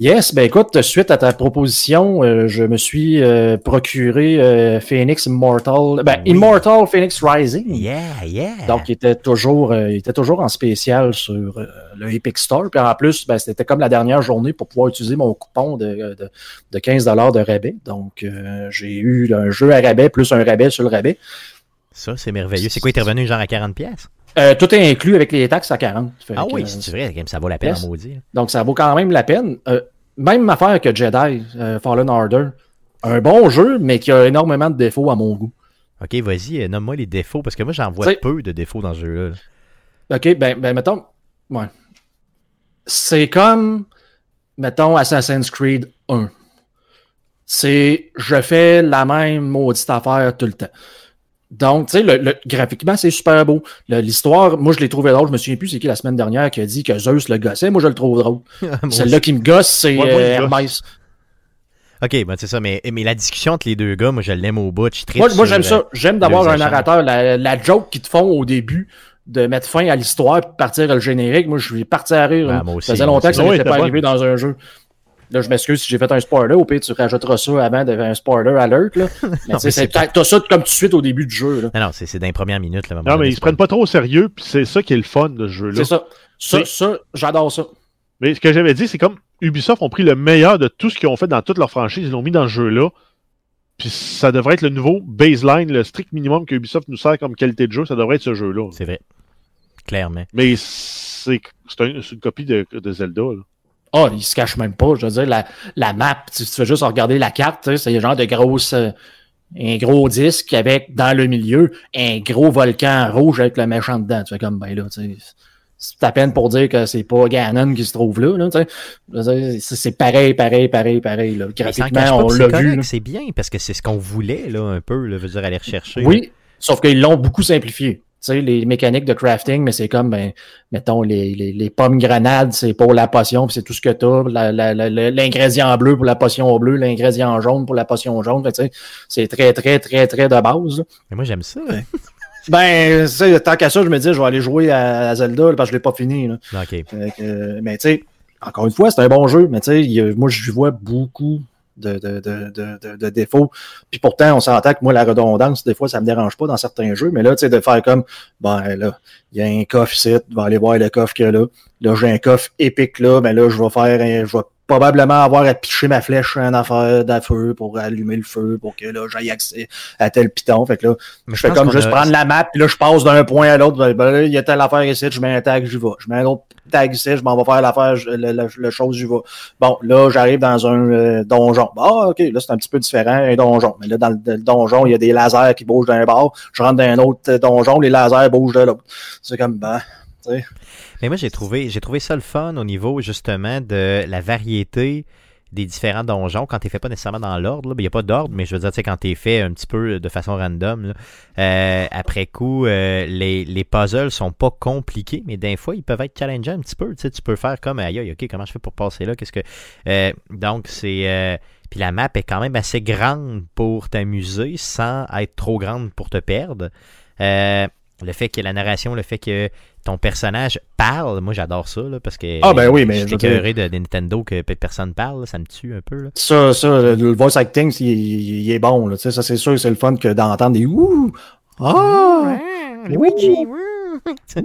Yes, ben écoute, suite à ta proposition, euh, je me suis euh, procuré euh, Phoenix Immortal, ben Oui. Immortal Phoenix Rising. Yeah, yeah. Donc, il était toujours, il était toujours en spécial sur le Epic Store. Puis en plus, ben, c'était comme la dernière journée pour pouvoir utiliser mon coupon de, de, de 15 de rabais. Donc, j'ai eu un jeu à rabais plus un rabais sur le rabais. Ça, c'est merveilleux. C'est quoi, il est revenu genre à 40$? pièces Euh, tout est inclus avec les taxes à 40. Fait Ah oui, c'est vrai, ça vaut la peine Yes. en maudit. Donc, ça vaut quand même la peine. Euh, même affaire que Jedi euh, Fallen Order. Un bon jeu, mais qui a énormément de défauts à mon goût. Ok, vas-y, nomme-moi les défauts, parce que moi, j'en vois T'sais- peu de défauts dans ce jeu-là. là. OK, ben, ben mettons, ouais. C'est comme, mettons, Assassin's Creed 1. C'est, je fais la même maudite affaire tout le temps. Donc, tu sais, le, le- graphiquement, c'est super beau. L'histoire, moi, je l'ai trouvé drôle. Je me souviens plus c'est qui la semaine dernière qui a dit que Zeus le gossait. Moi, je le trouve drôle. Moi Celle-là qui me gosse, c'est Ouais, euh. Hermès. Ok, ben c'est ça, mais, mais la discussion entre les deux gars, moi, je l'aime au bout. Je Moi, moi j'aime ça. J'aime d'avoir un narrateur. La, la joke qu'ils te font au début de mettre fin à l'histoire et partir le générique. Moi, je suis parti à rire. Hein. moi aussi, ça faisait longtemps que ça n'était pas arrivé dans un jeu. Là, je m'excuse si j'ai fait un spoiler. Au pire, tu rajouteras ça avant de un spoiler alert. Là. Mais tu sais, t'as ça comme tout de suite au début du jeu. là. Non, non, c'est c'est dans les premières minutes. Là, Non, mais ils se prennent pas trop au sérieux, puis c'est ça qui est le fun de ce jeu-là. C'est ça. Ça, C'est- ça j'adore ça. Mais ce que j'avais dit, c'est comme Ubisoft ont pris le meilleur de tout ce qu'ils ont fait dans toute leur franchise, ils l'ont mis dans ce jeu-là. Puis ça devrait être le nouveau baseline, le strict minimum que Ubisoft nous sert comme qualité de jeu, ça devrait être ce jeu-là. C'est vrai. Clairement. Mais c'est c'est un- c'est une copie de, de Zelda. là. Ah, il se cache même pas. Je veux dire, la, la map, tu, tu fais juste regarder la carte, c'est le genre de grosse. euh, un gros disque avec, dans le milieu, un gros volcan rouge avec le méchant dedans. Tu fais comme, ben là, tu sais. C'est à peine pour dire que c'est pas Ganon qui se trouve là, là veux C'est pareil, pareil, pareil, pareil. Là. Graphiquement, on l'a vu. C'est bien, parce que c'est ce qu'on voulait, là, un peu, là, veut dire, aller rechercher. Oui, sauf qu'ils l'ont beaucoup simplifié. Tu sais, les mécaniques de crafting, mais c'est comme, ben, mettons, les, les, les pommes grenades, c'est pour la potion, puis c'est tout ce que t'as. La- la- la- la- L'ingrédient bleu pour la potion bleue, l'ingrédient jaune pour la potion jaune. Tu c'est très, très, très, très de base. là. Mais moi, j'aime ça. Ben, tu sais, tant qu'à ça, je me dis, je vais aller jouer à, à Zelda là, parce que je l'ai pas fini. Là. Ok. Euh, mais tu sais, encore une fois, c'est un bon jeu, mais tu sais, il y a- moi, je vois beaucoup de, de, de, de, défauts. Puis pourtant, on s'entend que moi, la redondance, des fois, ça me dérange pas dans certains jeux, mais là, tu sais, de faire comme, ben là, il y a un coffre ici, tu aller voir le coffre qu'il y a là. Là, j'ai un coffre épique là, mais là, je vais faire un, je vais probablement avoir à picher ma flèche en affaire de feu pour allumer le feu, pour que là, j'aille accès à tel piton. Fait que là, je fais comme juste a- prendre la map, puis là, je passe d'un point à l'autre. Ben, ben il y a telle affaire ici, je mets un tag, j'y vais. Je mets un autre tag ici, je m'en vais faire l'affaire, le, le- le chose, j'y vais. Bon, là, j'arrive dans un euh, donjon. Ah, OK, là, c'est un petit peu différent, un donjon. Mais là, dans le, le donjon, il y a des lasers qui bougent d'un bord. Je rentre dans un autre euh, donjon, les lasers bougent de l'autre. C'est comme, ben, Mais moi, j'ai trouvé, j'ai trouvé ça le fun au niveau, justement, de la variété des différents donjons quand t'es fait pas nécessairement dans l'ordre. Ben, Il n'y a pas d'ordre, mais je veux dire, tu quand t'es fait un petit peu de façon random, euh, après coup, euh, les, les puzzles sont pas compliqués, mais des fois, ils peuvent être challengeants un petit peu. Tu tu peux faire comme, aïe, ok, comment je fais pour passer là? Qu'est-ce que. Euh, donc, c'est. puis la map est quand même assez grande pour t'amuser sans être trop grande pour te perdre. Euh, Le fait que la narration, le fait que ton personnage parle, moi j'adore ça, là, parce que Ah, ben oui, mais je suis écœuré de, de Nintendo que pe- personne parle, ça me tue un peu. Là. Ça, ça, le, voice acting, il, il- est bon. Là, tu sais, ça, c'est sûr, c'est le fun que d'entendre des ouh. Ah! Luigi, ça,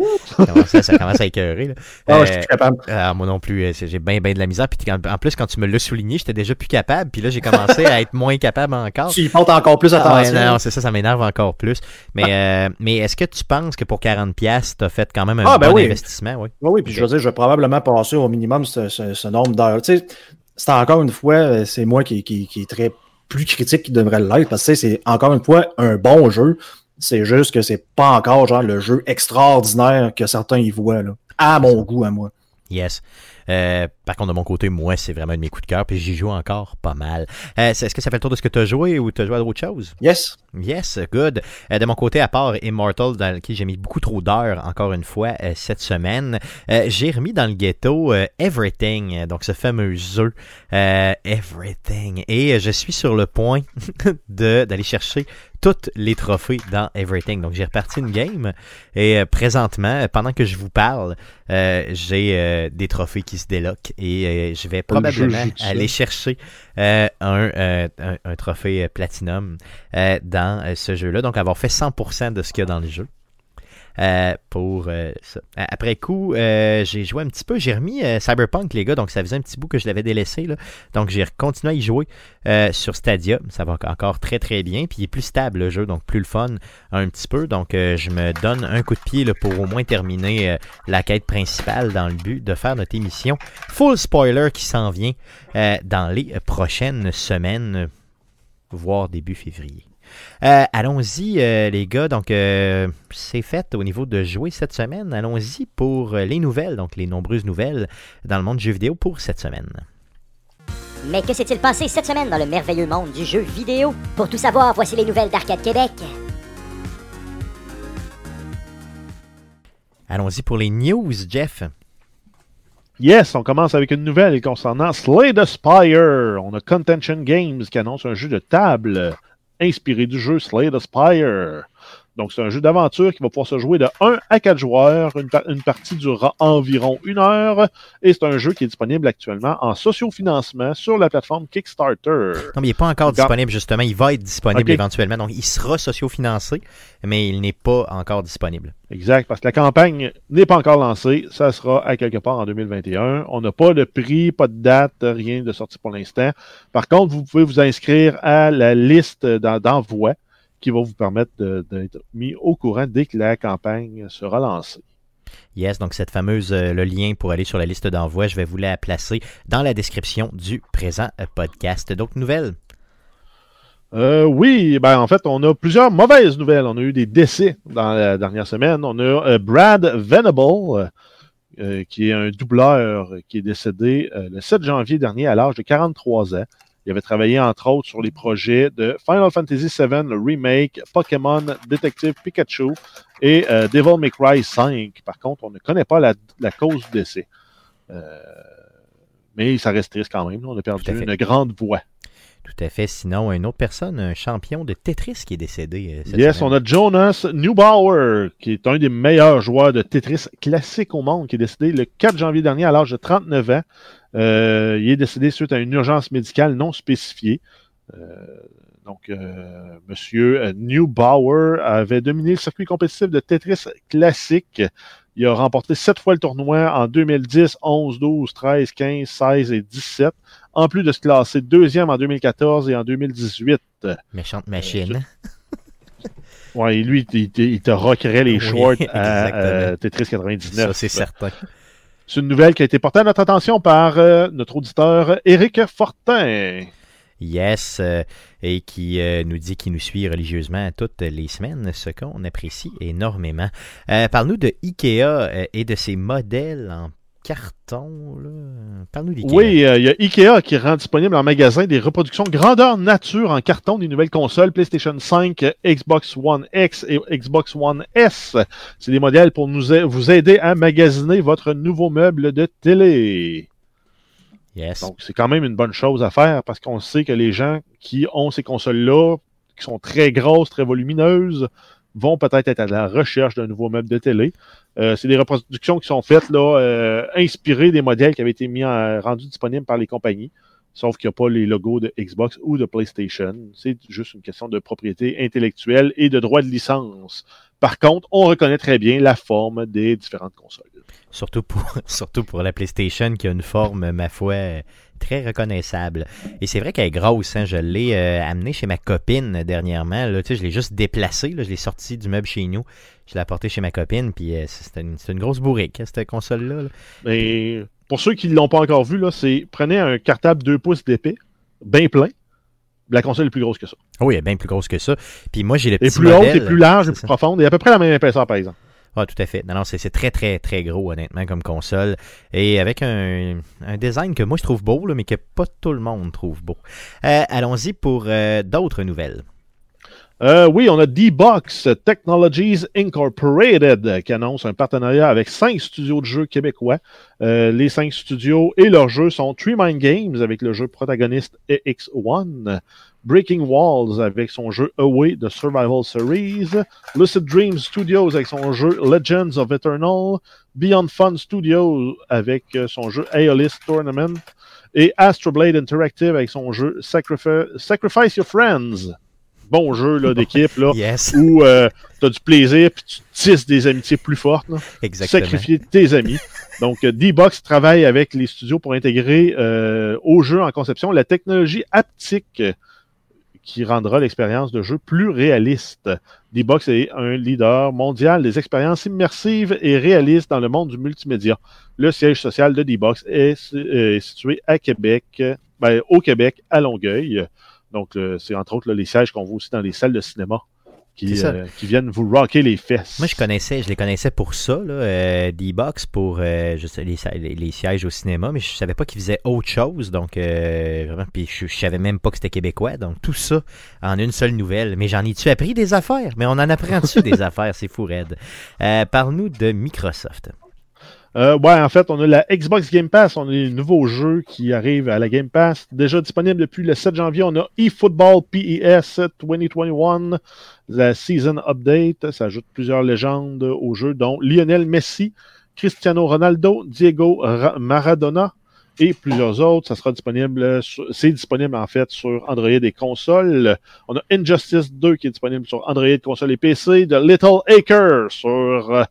commence à- ça commence à écœurer. Là. Ah, Euh, je suis plus capable. ah, moi non plus, euh, j'ai bien ben de la misère. Puis en plus, quand tu me l'as souligné, j'étais déjà plus capable. Puis là, j'ai commencé à être moins capable encore. Tu y portes encore plus Ah ouais, attention. non, c'est ça, ça m'énerve encore plus. Mais, euh, mais est-ce que tu penses que pour 40$, tu as fait quand même un Ah, ben bon oui. investissement? Oui. Oui, oui, puis je veux dire, je vais probablement passer au minimum ce, ce- ce nombre d'heures. Tu sais, c'est encore une fois, euh, c'est moi qui, qui, qui est très plus critique qui devrait l'être, parce que c'est encore une fois un bon jeu. C'est juste que c'est pas encore genre le jeu extraordinaire que certains y voient, là. À mon goût, à moi. Yes. Euh, par contre, de mon côté, moi, c'est vraiment un de mes coups de cœur, puis j'y joue encore pas mal. Euh, c'est- Est-ce que ça fait le tour de ce que tu as joué ou tu as joué à d'autres choses? Yes. Yes, good. Euh, de mon côté, à part Immortal, dans lequel j'ai mis beaucoup trop d'heures, encore une fois, euh, cette semaine, euh, j'ai remis dans le ghetto euh, Everything, euh, donc ce fameux jeu euh, Everything. Et euh, je suis sur le point d'aller chercher tous les trophées dans Everything. Donc j'ai reparti une game et euh, présentement, pendant que je vous parle, euh, j'ai euh, des trophées qui se déloquent et euh, je vais probablement aller chercher euh, un, euh, un, un trophée Platinum dans ce jeu-là. Donc avoir fait 100% de ce qu'il y a dans le jeu. Euh, pour euh, Après coup, euh, j'ai joué un petit peu. J'ai remis Cyberpunk, les gars. Donc, ça faisait un petit bout que je l'avais délaissé. Là. Donc, j'ai continué à y jouer sur Stadia. Ça va encore très, très bien. Puis, il est plus stable, le jeu. Donc, plus le fun un petit peu. Donc, je me donne un coup de pied là, pour au moins terminer la quête principale dans le but de faire notre émission. Full spoiler qui s'en vient dans les prochaines semaines, voire début février. Euh, Allons-y, euh, les gars. Donc, euh, c'est fait au niveau de jouer cette semaine. Allons-y pour les nouvelles, donc les nombreuses nouvelles dans le monde du jeu vidéo pour cette semaine. Mais que s'est-il passé cette semaine dans le merveilleux monde du jeu vidéo? Pour tout savoir, voici les nouvelles d'Arcade Québec. Allons-y pour les news, Jeff. Yes, on commence avec une nouvelle concernant Slay the Spire. On a Contention Games qui annonce un jeu de table inspiré du jeu Slay the Spire. Donc, c'est un jeu d'aventure qui va pouvoir se jouer de 1 à 4 joueurs. Une, par- une partie durera environ une heure. Et c'est un jeu qui est disponible actuellement en sociofinancement sur la plateforme Kickstarter. Non, mais il n'est pas encore disponible, justement. Il va être disponible éventuellement. Donc, il sera socio-financé, mais il n'est pas encore disponible. Exact, parce que la campagne n'est pas encore lancée. Ça sera à quelque part en 2021. On n'a pas de prix, pas de date, rien de sorti pour l'instant. Par contre, vous pouvez vous inscrire à la liste d'en- d'envoi qui va vous permettre d'être mis au courant dès que la campagne sera lancée. Yes, donc cette fameuse, euh, le lien pour aller sur la liste d'envoi, je vais vous la placer dans la description du présent euh, podcast. Donc, nouvelles? Euh, oui, ben en fait, on a plusieurs mauvaises nouvelles. On a eu des décès dans la dernière semaine. On a euh, Brad Venable, euh, qui est un doubleur qui est décédé le 7 janvier dernier à l'âge de 43 ans. Il avait travaillé entre autres sur les projets de Final Fantasy VII, le remake, Pokémon Detective Pikachu et euh, Devil May Cry 5. Par contre, on ne connaît pas la, la cause du décès. Euh, mais ça reste triste quand même. On a perdu une grande voix. Tout à fait. Sinon, une autre personne, un champion de Tetris qui est décédé. euh, cette Yes, semaine. on a Jonas Neubauer, qui est un des meilleurs joueurs de Tetris classique au monde, qui est décédé le 4 janvier dernier à l'âge de 39 ans. Euh, il est décédé suite à une urgence médicale non spécifiée. Euh, donc, euh, Monsieur Neubauer avait dominé le circuit compétitif de Tetris classique. Il a remporté sept fois le tournoi en 2010, 11, 12, 13, 15, 16 et 17, en plus de se classer deuxième en 2014 et en 2018. Méchante machine. Ouais, lui, il, il- il te rockerait les Oui, shorts à exactement. euh, Tetris 99. Ça, c'est certain. C'est une nouvelle qui a été portée à notre attention par euh, notre auditeur Éric Fortin. Yes, euh, et qui euh, nous dit qu'il nous suit religieusement toutes les semaines, ce qu'on apprécie énormément. Euh, Parle-nous de Ikea euh, et de ses modèles en carton. là. Parle-nous d'Ikea. Oui, euh, il y a Ikea qui rend disponible en magasin des reproductions grandeur nature en carton des nouvelles consoles PlayStation 5, euh, Xbox One X et Xbox One S. C'est des modèles pour nous a- vous aider à magasiner votre nouveau meuble de télé. Yes. Donc, c'est quand même une bonne chose à faire parce qu'on sait que les gens qui ont ces consoles-là, qui sont très grosses, très volumineuses, vont peut-être être à la recherche d'un nouveau meuble de télé. Euh, c'est des reproductions qui sont faites là, euh, inspirées des modèles qui avaient été mis en, rendus disponibles par les compagnies, sauf qu'il n'y a pas les logos de Xbox ou de PlayStation. C'est juste une question de propriété intellectuelle et de droit de licence. Par contre, on reconnaît très bien la forme des différentes consoles. Surtout pour, surtout pour la PlayStation qui a une forme, ma foi, très reconnaissable. Et c'est vrai qu'elle est grosse. Hein? Je l'ai euh, amenée chez ma copine dernièrement. Là. Tu sais, je l'ai juste déplacée. Là. Je l'ai sortie du meuble chez nous. Je l'ai apportée chez ma copine. Puis euh, c'est une, grosse bourrique, hein, cette console-là. là. Mais pour ceux qui ne l'ont pas encore vu, là, c'est prenez un cartable 2 pouces d'épée, bien plein. La console est plus grosse que ça. Oui, elle est bien plus grosse que ça. Puis moi, j'ai le Et petit plus haute, modèle. et plus large, et plus ça. profonde, et à peu près la même épaisseur, par exemple. Ah, tout à fait. Non, non, c'est très, très, très gros, honnêtement, comme console. Et avec un, design que moi, je trouve beau, mais que pas tout le monde trouve beau. Euh, Allons-y pour euh, d'autres nouvelles. Euh, oui, on a D-Box Technologies Incorporated euh, qui annonce un partenariat avec cinq studios de jeux québécois. Euh, les cinq studios et leurs jeux sont Tree Mind Games avec le jeu protagoniste EX1, Breaking Walls avec son jeu Away The Survival Series, Lucid Dreams Studios avec son jeu Legends of Eternal, Beyond Fun Studios avec euh, son jeu Aeolus Tournament et Astroblade Interactive avec son jeu Sacrifi- Sacrifice Your Friends. Bon jeu là, d'équipe là, Yes, où tu as du plaisir puis tu tisses des amitiés plus fortes. là. exactement. Sacrifier tes amis. Donc, euh, D-Box travaille avec les studios pour intégrer euh, au jeu en conception la technologie haptique euh, qui rendra l'expérience de jeu plus réaliste. D-Box est un leader mondial des expériences immersives et réalistes dans le monde du multimédia. Le siège social de D-Box est, euh, situé à Québec, euh, ben, au Québec, à Longueuil. Donc, euh, c'est entre autres là, les sièges qu'on voit aussi dans les salles de cinéma qui, euh, qui viennent vous rocker les fesses. Moi, je connaissais, je les connaissais pour ça, là, euh, D-Box, pour euh, je sais, les, les- les sièges au cinéma, mais je savais pas qu'ils faisaient autre chose, donc vraiment, puis je, je savais même pas que c'était québécois, donc tout ça en une seule nouvelle. Mais j'en ai-tu appris des affaires? Mais on en apprend-tu des affaires? C'est fou. Euh, Parle-nous de Microsoft. Euh, ouais, en fait, on a la Xbox Game Pass. On a les nouveaux jeux qui arrivent à la Game Pass. Déjà disponible depuis le 7 janvier. On a eFootball PES 2021, la Season Update. Ça ajoute plusieurs légendes au jeu, dont Lionel Messi, Cristiano Ronaldo, Diego Ra- Maradona et plusieurs autres. Ça sera disponible, c'est disponible en fait sur Android et console. On a Injustice 2 qui est disponible sur Android, console et PC. The Little Acre sur euh,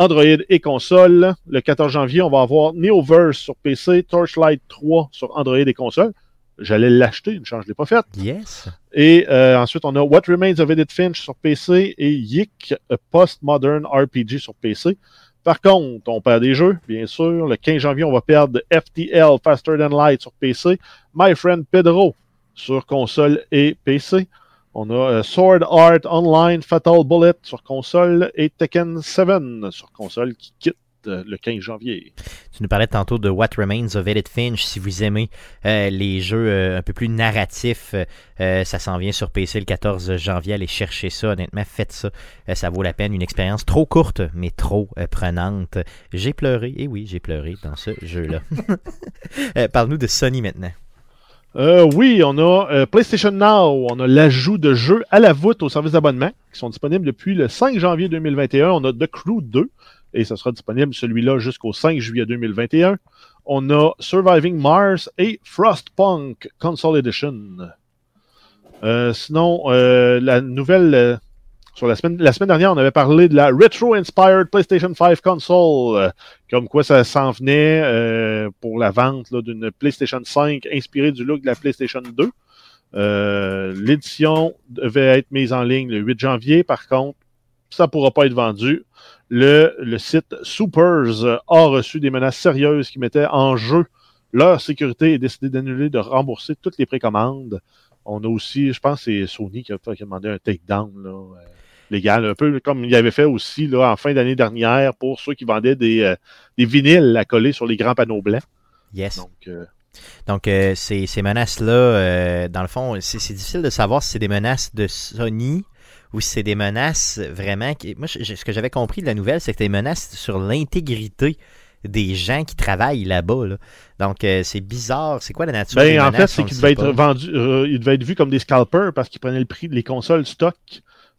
Android et console. Le 14 janvier, on va avoir Neoverse sur PC, Torchlight 3 sur Android et console. J'allais l'acheter, une chance, je ne l'ai pas faite. Yes. Et euh, ensuite, on a What Remains of Edith Finch sur PC et Yik, a Postmodern RPG sur PC. Par contre, on perd des jeux, bien sûr. Le 15 janvier, on va perdre FTL Faster Than Light sur PC, My Friend Pedro sur console et PC. On a euh, Sword Art Online Fatal Bullet sur console et Tekken 7 sur console qui quitte euh, le 15 janvier. Tu nous parlais tantôt de What Remains of Edith Finch. Si vous aimez euh, les jeux euh, un peu plus narratifs, euh, ça s'en vient sur PC le 14 janvier. Allez chercher ça. Honnêtement, faites ça. Euh, ça vaut la peine. Une expérience trop courte, mais trop euh, prenante. J'ai pleuré. Et oui, j'ai pleuré dans ce jeu-là. Euh, Parle-nous de Sony maintenant. Euh, oui, on a euh, PlayStation Now, on a l'ajout de jeux à la voûte au service d'abonnement qui sont disponibles depuis le 5 janvier 2021. On a The Crew 2 et ça sera disponible celui-là jusqu'au 5 juillet 2021. On a Surviving Mars et Frostpunk Console Edition. Euh, sinon, euh, la nouvelle euh, sur la semaine, la semaine dernière, on avait parlé de la Retro Inspired PlayStation 5 console, euh, comme quoi ça s'en venait euh, pour la vente d'une PlayStation 5 inspirée du look de la PlayStation 2. Euh, L'édition devait être mise en ligne le 8 janvier. Par contre, ça ne pourra pas être vendu. Le, le site Supers a reçu des menaces sérieuses qui mettaient en jeu leur sécurité et décidé d'annuler, de rembourser toutes les précommandes. On a aussi, je pense, c'est Sony qui a, fait- qui a demandé un takedown là, euh, légal, un peu comme il avait fait aussi là, en fin d'année dernière pour ceux qui vendaient des, euh, des vinyles à coller sur les grands panneaux blancs. Yes. Donc, euh, Donc, euh, ces, ces menaces-là, dans le fond, c'est c'est difficile de savoir si c'est des menaces de Sony ou si c'est des menaces vraiment. Qui... Moi, je- ce que j'avais compris de la nouvelle, c'est que c'est des menaces sur l'intégrité des gens qui travaillent là-bas. là. Donc, euh, c'est bizarre. C'est quoi la nature des Ben, en fait, menaces? c'est qu'il devait être vendu, euh, il devait être vu comme des scalpers parce qu'ils prenaient le prix des consoles stock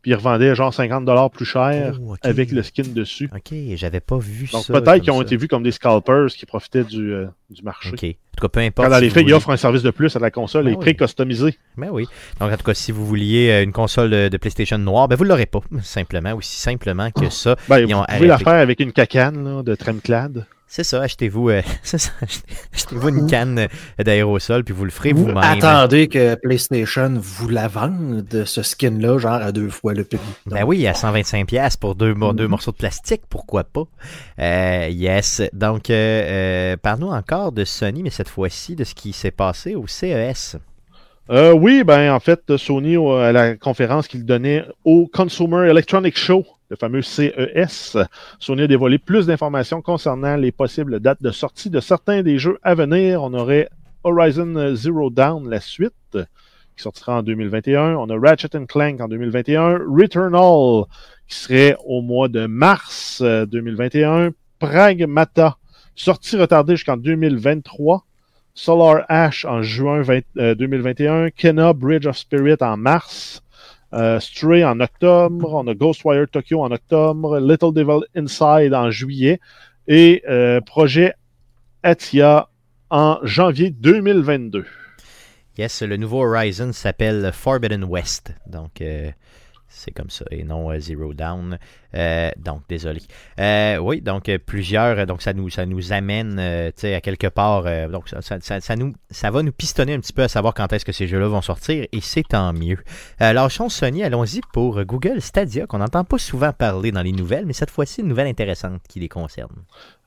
puis ils revendaient genre 50$ plus cher Oh, avec le skin dessus. Ok, j'avais pas vu Donc ça. peut-être qu'ils ont ça. été vus comme des scalpers qui profitaient du, euh, du marché. Ok. En tout cas, peu importe. Quand dans si les faits, ils offrent un service de plus à la console Ben et oui. pré-customisé. Ben oui. Donc, en tout cas, si vous vouliez euh, une console de, de PlayStation noire, ben vous l'aurez pas, simplement, aussi simplement que ça. Ben, Ils vous ont pouvez la faire avec une cacane là, de Tremclad. C'est ça, achetez-vous euh, achetez- une canne euh, d'aérosol, puis vous le ferez vous-même. Attendez que PlayStation vous la vende de ce skin-là, genre à deux fois le prix. Ben oui, à 125$ pièces pour deux, mo- deux morceaux de plastique, pourquoi pas? Euh, yes. Donc, euh, euh, parle-nous encore de Sony, mais cette fois-ci de ce qui s'est passé au CES. Euh, oui, ben en fait, Sony, à la conférence qu'il donnait au Consumer Electronics Show, le fameux CES, Sony a dévoilé plus d'informations concernant les possibles dates de sortie de certains des jeux à venir. On aurait Horizon Zero Dawn, la suite, qui sortira en 2021. On a Ratchet Clank en 2021. Returnal, qui serait au mois de mars euh, 2021. Pragmata, sortie retardée jusqu'en 2023. Solar Ash en juin 20 euh, 2021, Kena Bridge of Spirit en mars, euh, Stray en octobre, on a Ghostwire Tokyo en octobre, Little Devil Inside en juillet et euh, Projet Atia en janvier 2022. Yes, le nouveau Horizon s'appelle Forbidden West. Donc, euh, c'est comme ça, et non euh, Zero Down. Euh, donc, désolé. Euh, oui, donc plusieurs, donc ça nous, ça nous amène à quelque part. donc, ça, ça, nous, ça va nous pistonner un petit peu à savoir quand est-ce que ces jeux-là vont sortir, et c'est tant mieux. Lâchons Sony, allons-y pour Google Stadia, qu'on n'entend pas souvent parler dans les nouvelles, mais cette fois-ci, une nouvelle intéressante qui les concerne.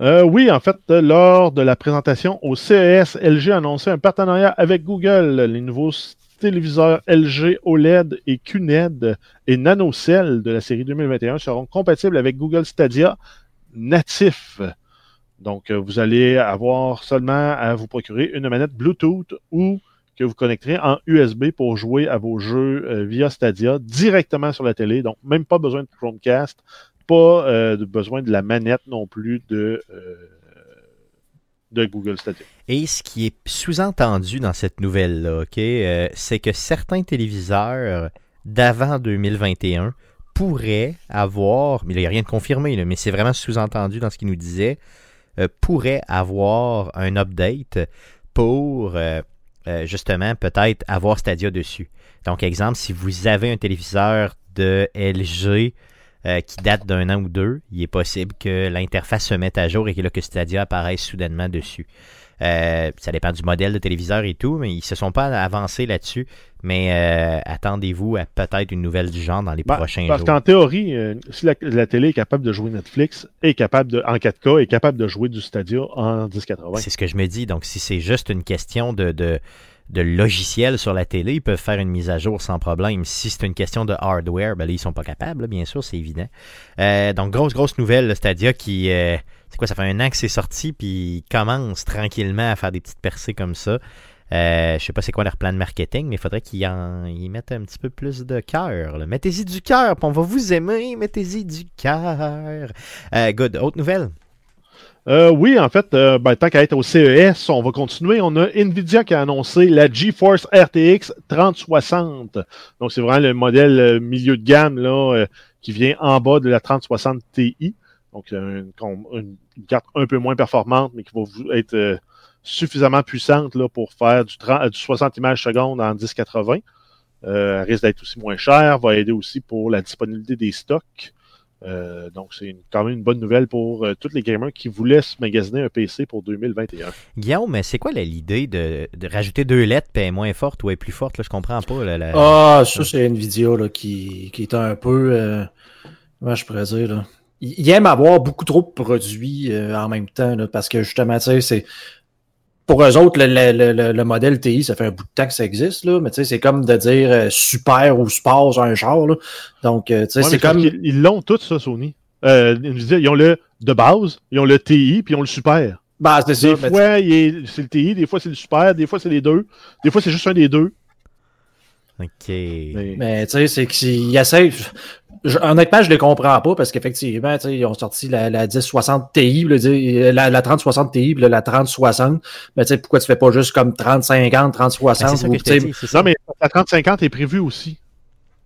Oui, en fait, lors de la présentation au CES, LG a annoncé un partenariat avec Google. Les nouveaux téléviseurs LG OLED et QNED et NanoCell de la série 2021 seront compatibles avec Google Stadia natif. Donc, euh, vous allez avoir seulement à vous procurer une manette Bluetooth ou que vous connecterez en USB pour jouer à vos jeux euh, via Stadia directement sur la télé. Donc, même pas besoin de Chromecast, pas euh, besoin de la manette non plus de, de Google Stadia. Et ce qui est sous-entendu dans cette nouvelle-là, ok, euh, c'est que certains téléviseurs d'avant 2021 pourraient avoir, mais il n'y a rien de confirmé, là, mais c'est vraiment sous-entendu dans ce qu'il nous disait, euh, pourraient avoir un update pour euh, justement peut-être avoir Stadia dessus. Donc, exemple, si vous avez un téléviseur de LG euh, qui date d'un an ou deux, il est possible que l'interface se mette à jour et que, là, que Stadia apparaisse soudainement dessus. Euh, ça dépend du modèle de téléviseur et tout, mais ils se sont pas avancés là-dessus. Mais euh, attendez-vous à peut-être une nouvelle du genre dans les Ben, prochains parce jours. qu'en théorie, euh, si la, la télé est capable de jouer Netflix, est capable de, en 4K, est capable de jouer du Stadia en 1080. C'est ce que je me dis. Donc, si c'est juste une question de, de, de logiciel sur la télé, ils peuvent faire une mise à jour sans problème. Si c'est une question de hardware, ben là, ils sont pas capables, bien sûr, c'est évident. Euh, donc, grosse, grosse nouvelle, le Stadia qui. euh, c'est quoi, ça fait un an que c'est sorti, puis il commence tranquillement à faire des petites percées comme ça. Euh, je sais pas c'est quoi leur plan de marketing, mais il faudrait qu'ils ils mettent un petit peu plus de cœur. Mettez-y du cœur, on va vous aimer. Mettez-y du cœur. Good. Autre nouvelle? Euh, oui, en fait, euh, ben, tant qu'à être au CES, on va continuer. On a Nvidia qui a annoncé la GeForce RTX 3060. Donc, c'est vraiment le modèle euh, milieu de gamme là, euh, qui vient en bas de la 3060 Ti. Donc, une, carte un peu moins performante, mais qui va être suffisamment puissante là, pour faire du, 30 euh, du 60 images secondes en 1080. Euh, elle risque d'être aussi moins chère, va aider aussi pour la disponibilité des stocks. Euh, donc, c'est une- quand même une bonne nouvelle pour euh, tous les gamers qui voulaient se magasiner un PC pour 2021. Guillaume, mais c'est quoi l'idée de, de rajouter deux lettres, puis moins forte ou est plus forte? Là, je comprends pas. là, la- Ah, ça, c'est Nvidia là, qui, qui est un peu. Euh, comment je pourrais dire? Là? Il il aime avoir beaucoup trop de produits euh, en même temps, là, parce que justement, tu sais, c'est. Pour eux autres, le, le- le- le- le modèle TI, ça fait un bout de temps que ça existe, là, mais tu sais, c'est comme de dire euh, super ou sport sur un char. Là. Donc, euh, tu sais, Ouais, c'est comme. Ils l'ont tout ça, Sony. Euh, ils ont le de base, ils ont le TI, puis ils ont le super. Bah, c'est ça. Des fois, c'est le TI, des fois, c'est le super, des fois, c'est les deux. Des fois, c'est juste un des deux. Ok. Mais- Mais tu sais, c'est qu'ils essaient. je- honnêtement, je les comprends pas parce qu'effectivement, tu sais, ils ont sorti la, la 1060 Ti, dire- la, la 3060 Ti, là, la 3060. Mais tu sais, pourquoi tu fais pas juste comme 3050, Ben, 3060 c'est ça ou, que je tu sais, te dis. c'est ça. Non, mais la 3050 est prévue aussi.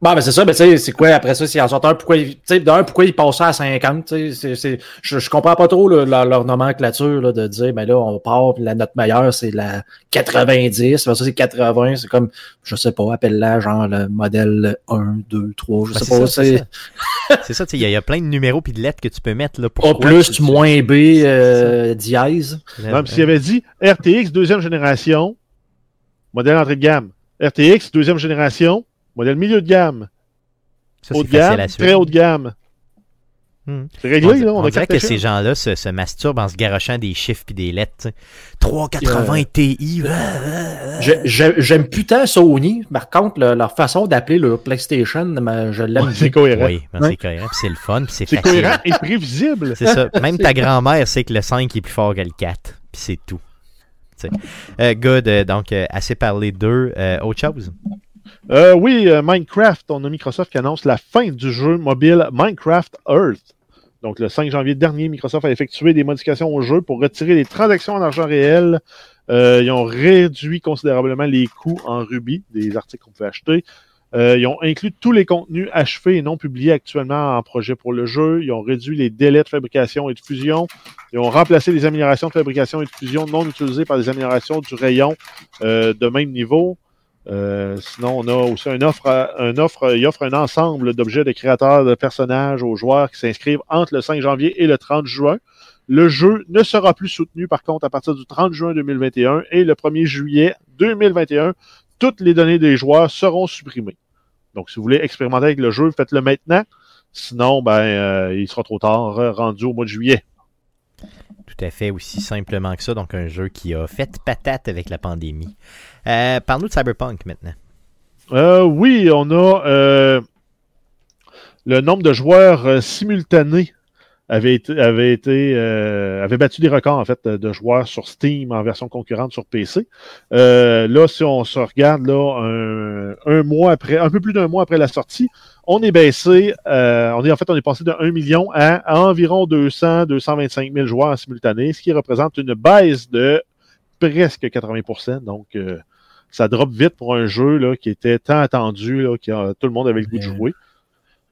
Bon, ben c'est ça, ben tu sais, c'est quoi après ça, s'ils en sortent un, pourquoi, ils- tu sais, d'un, pourquoi ils passent ça à 50, tu sais, c'est- c'est, je, je comprends pas trop là, leur, leur nomenclature, là, de dire, ben là, on part, puis la note meilleure, c'est la 90, ben ça, c'est 80, c'est comme, je sais pas, appelle-la, genre, le modèle 1, 2, 3, je Ben, sais c'est pas, ça, c'est c'est ça. Tu sais, il y, a- y a plein de numéros puis de lettres que tu peux mettre là, A pourquoi plus, tu- moins B, euh, dièse. Même s'il avait dit RTX deuxième génération, modèle entrée de gamme. RTX deuxième génération, modèle milieu de gamme. Ça, haut c'est de gamme, facile à suivre. très haut de gamme. Hmm. C'est réglé, on, là. On, on a dirait quatre que ces gens-là se, se masturbent en se garochant des chiffres puis des lettres. tu sais. 380 Ti. euh, j'ai- J'aime putain Sony, par contre, le- leur façon d'appeler leur PlayStation, mais je l'aime Ouais, c'est cohérent. Oui, ben, Ouais. c'est cohérent, puis c'est le fun, c'est cohérent et prévisible. C'est ça. Même ta grand-mère sait que le 5 est plus fort que le 4. Puis c'est tout. Euh, good. euh, donc, assez parlé d'eux. Euh, autre chose? Euh, oui, euh, Minecraft, on a Microsoft qui annonce la fin du jeu mobile Minecraft Earth. Donc, le 5 janvier dernier, Microsoft a effectué des modifications au jeu pour retirer les transactions en argent réel. Euh, ils ont réduit considérablement les coûts en Ruby des articles qu'on pouvait acheter. Ils ont inclus tous les contenus achevés et non publiés actuellement en projet pour le jeu. Ils ont réduit les délais de fabrication et de fusion. Ils ont remplacé les améliorations de fabrication et de fusion non utilisées par des améliorations du rayon de même niveau. Euh, sinon, on a aussi une offre, à- un offre, il offre un ensemble d'objets de créateurs de personnages aux joueurs qui s'inscrivent entre le 5 janvier et le 30 juin. Le jeu ne sera plus soutenu, par contre, à partir du 30 juin 2021 et le 1er juillet 2021, toutes les données des joueurs seront supprimées. Donc, si vous voulez expérimenter avec le jeu, faites-le maintenant. Sinon, ben, euh, il sera trop tard, euh, rendu au mois de juillet. Tout à fait, aussi simplement que ça. Donc, un jeu qui a fait patate avec la pandémie. Euh, Parle-nous de Cyberpunk maintenant. Euh, oui, on a euh, le nombre de joueurs euh, simultanés avait été, avait été euh, avait battu des records en fait de joueurs sur Steam en version concurrente sur PC. Euh, là, si on se regarde là un, un mois après, un peu plus d'un mois après la sortie, on est baissé, euh, on est en fait on est passé de 1 million à, à environ 200 225 000 joueurs en simultané, ce qui représente une baisse de presque 80%. Donc euh, ça drop vite pour un jeu là, qui était tant attendu, là, qui tout le monde avait le goût de jouer.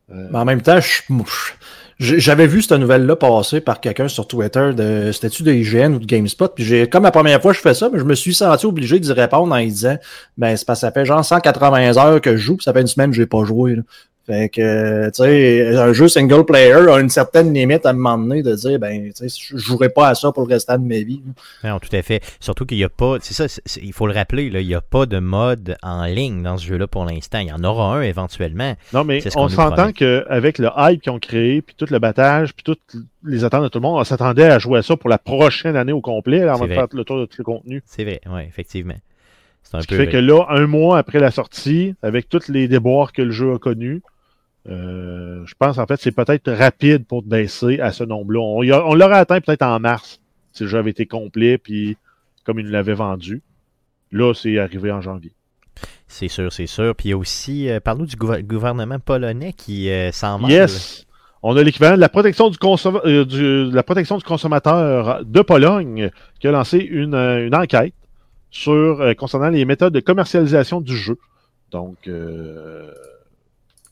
Mais en même temps, je- je- j'avais vu cette nouvelle-là passer par quelqu'un sur Twitter de c'était-tu de IGN ou de GameSpot? Puis j'ai comme la première fois que je fais ça, mais je me suis senti obligé d'y répondre en disant Ben, c'est parce que ça fait genre 180 heures que je joue, puis ça fait une semaine que j'ai pas joué. Fait que, tu sais, un jeu single player a une certaine limite à un moment donné de dire, ben, tu sais, je jouerai pas à ça pour le restant de ma vie. Non, tout à fait. Surtout qu'il n'y a pas, c'est ça, il faut le rappeler, là, il n'y a pas de mode en ligne dans ce jeu-là pour l'instant. Il y en aura un éventuellement. Non, mais ce on s'entend qu'avec le hype qu'ils ont créé, puis tout le battage, puis toutes les attentes de tout le monde, on s'attendait à jouer à ça pour la prochaine année au complet, là, avant de faire le tour de tout le contenu. C'est vrai, oui, effectivement. C'est un Ce qui fait que là, un mois après la sortie, avec tous les déboires que le jeu a connus, euh, je pense en fait c'est peut-être rapide pour te baisser à ce nombre-là. On, l'aurait atteint peut-être en mars, si le jeu avait été complet, puis comme il nous l'avait vendu. Là, c'est arrivé en janvier. C'est sûr, c'est sûr. Puis il y a aussi, euh, parle-nous du gouver- gouvernement polonais qui euh, s'en mêle. Yes. On a l'équivalent de la protection du, euh, du- de la protection du consommateur de Pologne qui a lancé une, une enquête sur concernant les méthodes de commercialisation du jeu. Donc, euh,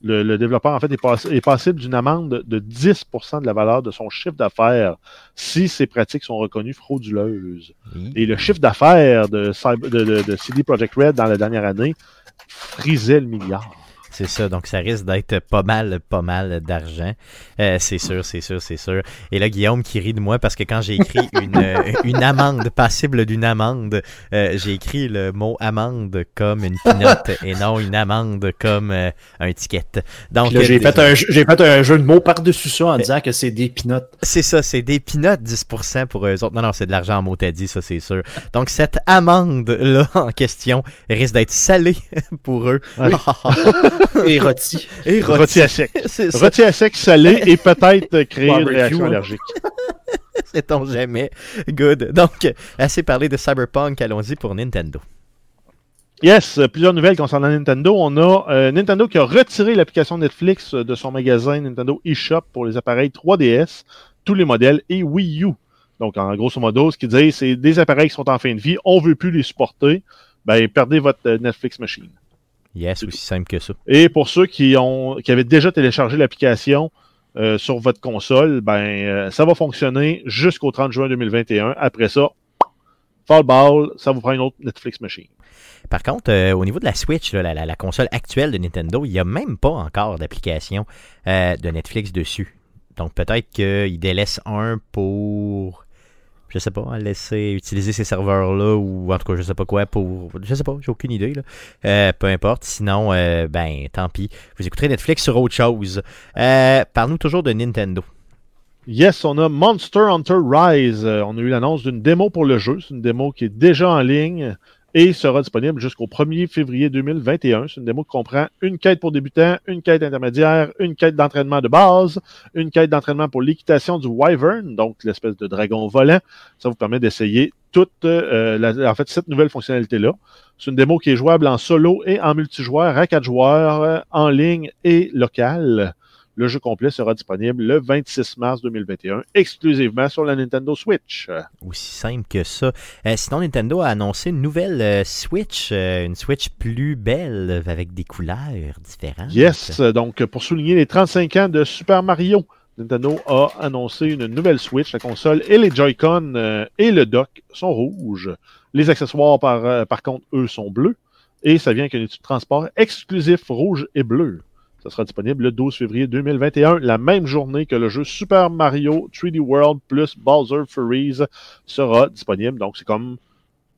le, le développeur, en fait, est, pass- est passible d'une amende de 10% de la valeur de son chiffre d'affaires si ces pratiques sont reconnues frauduleuses. Et le chiffre d'affaires de, Cyber- de, de- de CD Projekt Red dans la dernière année frisait le milliard. C'est ça, donc ça risque d'être pas mal, pas mal d'argent. Euh, c'est sûr, c'est sûr, c'est sûr. Et là, Guillaume qui rit de moi parce que quand j'ai écrit une, euh, une amende, passible d'une amende, euh, j'ai écrit le mot amende comme une pinotte et non une amende comme euh, un ticket. Donc, j'ai fait, un, jeu- j'ai fait un jeu de mots par-dessus ça en disant que c'est des pinottes. C'est ça, c'est des pinottes 10% pour eux autres. Non, non, c'est de l'argent en mot t'as dit, ça c'est sûr. Donc cette amende-là en question risque d'être salée pour eux. Et rôti. Et Rôti à sec. Rôti à sec salé et peut-être créer une réaction hein. allergique. sait-on jamais. Good. Donc, assez parlé de Cyberpunk, allons-y pour Nintendo. Yes, plusieurs nouvelles concernant Nintendo. On a euh, Nintendo qui a retiré l'application Netflix de son magasin Nintendo eShop pour les appareils 3DS, tous les modèles et Wii U. Donc, en grosso modo, ce qu'ils disent, c'est des appareils qui sont en fin de vie, on veut plus les supporter, ben, perdez votre euh, Netflix machine. Yes, aussi simple que ça. Et pour ceux qui ont qui avaient déjà téléchargé l'application euh, sur votre console, ben euh, ça va fonctionner jusqu'au 30 juin 2021. Après ça, Fall Ball, ça vous prend une autre Netflix machine. Par contre, euh, au niveau de la Switch, là, la, la- la console actuelle de Nintendo, il n'y a même pas encore d'application de Netflix dessus. Donc peut-être qu'il délaisse un pour, je sais pas, laisser utiliser ces serveurs-là ou en tout cas je sais pas quoi pour, je sais pas, j'ai aucune idée. Là. Euh, peu importe. Sinon, euh, ben tant pis. Vous écouterez Netflix sur autre chose. Euh, Parle-nous toujours de Nintendo. Yes, on a Monster Hunter Rise. On a eu l'annonce d'une démo pour le jeu. C'est une démo qui est déjà en ligne et sera disponible jusqu'au 1er février 2021. C'est une démo qui comprend une quête pour débutants, une quête intermédiaire, une quête d'entraînement de base, une quête d'entraînement pour l'équitation du Wyvern, donc l'espèce de dragon volant. Ça vous permet d'essayer toute, euh, la- en fait, cette nouvelle fonctionnalité-là. C'est une démo qui est jouable en solo et en multijoueur à quatre joueurs, euh, en ligne et local. Le jeu complet sera disponible le 26 mars 2021, exclusivement sur la Nintendo Switch. Aussi simple que ça. Euh, sinon, Nintendo a annoncé une nouvelle euh, Switch, euh, une Switch plus belle avec des couleurs différentes. Yes, donc pour souligner les 35 ans de Super Mario, Nintendo a annoncé une nouvelle Switch. La console et les Joy-Con euh, et le dock sont rouges. Les accessoires, par, euh, par contre, eux, sont bleus. Et ça vient avec un outil de transport exclusif rouge et bleu. Ça sera disponible le 12 février 2021, la même journée que le jeu Super Mario 3D World plus Bowser Furies sera disponible. Donc, c'est comme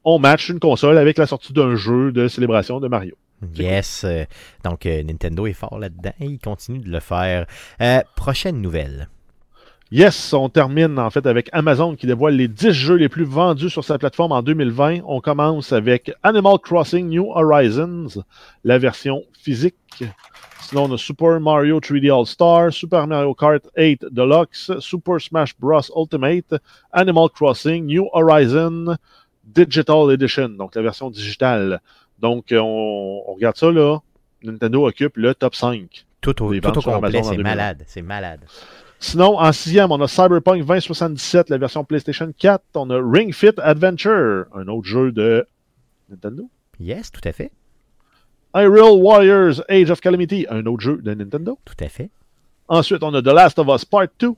on match une console avec la sortie d'un jeu de célébration de Mario. Yes. euh, donc, euh, Nintendo est fort là-dedans et il continue de le faire. Euh, prochaine nouvelle. Yes, on termine en fait avec Amazon qui dévoile les 10 jeux les plus vendus sur sa plateforme en 2020. On commence avec Animal Crossing New Horizons, la version physique. Sinon, on a Super Mario 3D All-Star, Super Mario Kart 8 Deluxe, Super Smash Bros. Ultimate, Animal Crossing New Horizon Digital Edition, donc la version digitale. Donc, euh, on, on regarde ça là. Nintendo occupe le top 5. Tout au, tout au complet, c'est 2020. malade. C'est malade. Sinon, en sixième, on a Cyberpunk 2077, la version PlayStation 4. On a Ring Fit Adventure, un autre jeu de Nintendo. Yes, tout à fait. Hyrule Warriors Age of Calamity, un autre jeu de Nintendo. Tout à fait. Ensuite, on a The Last of Us Part 2.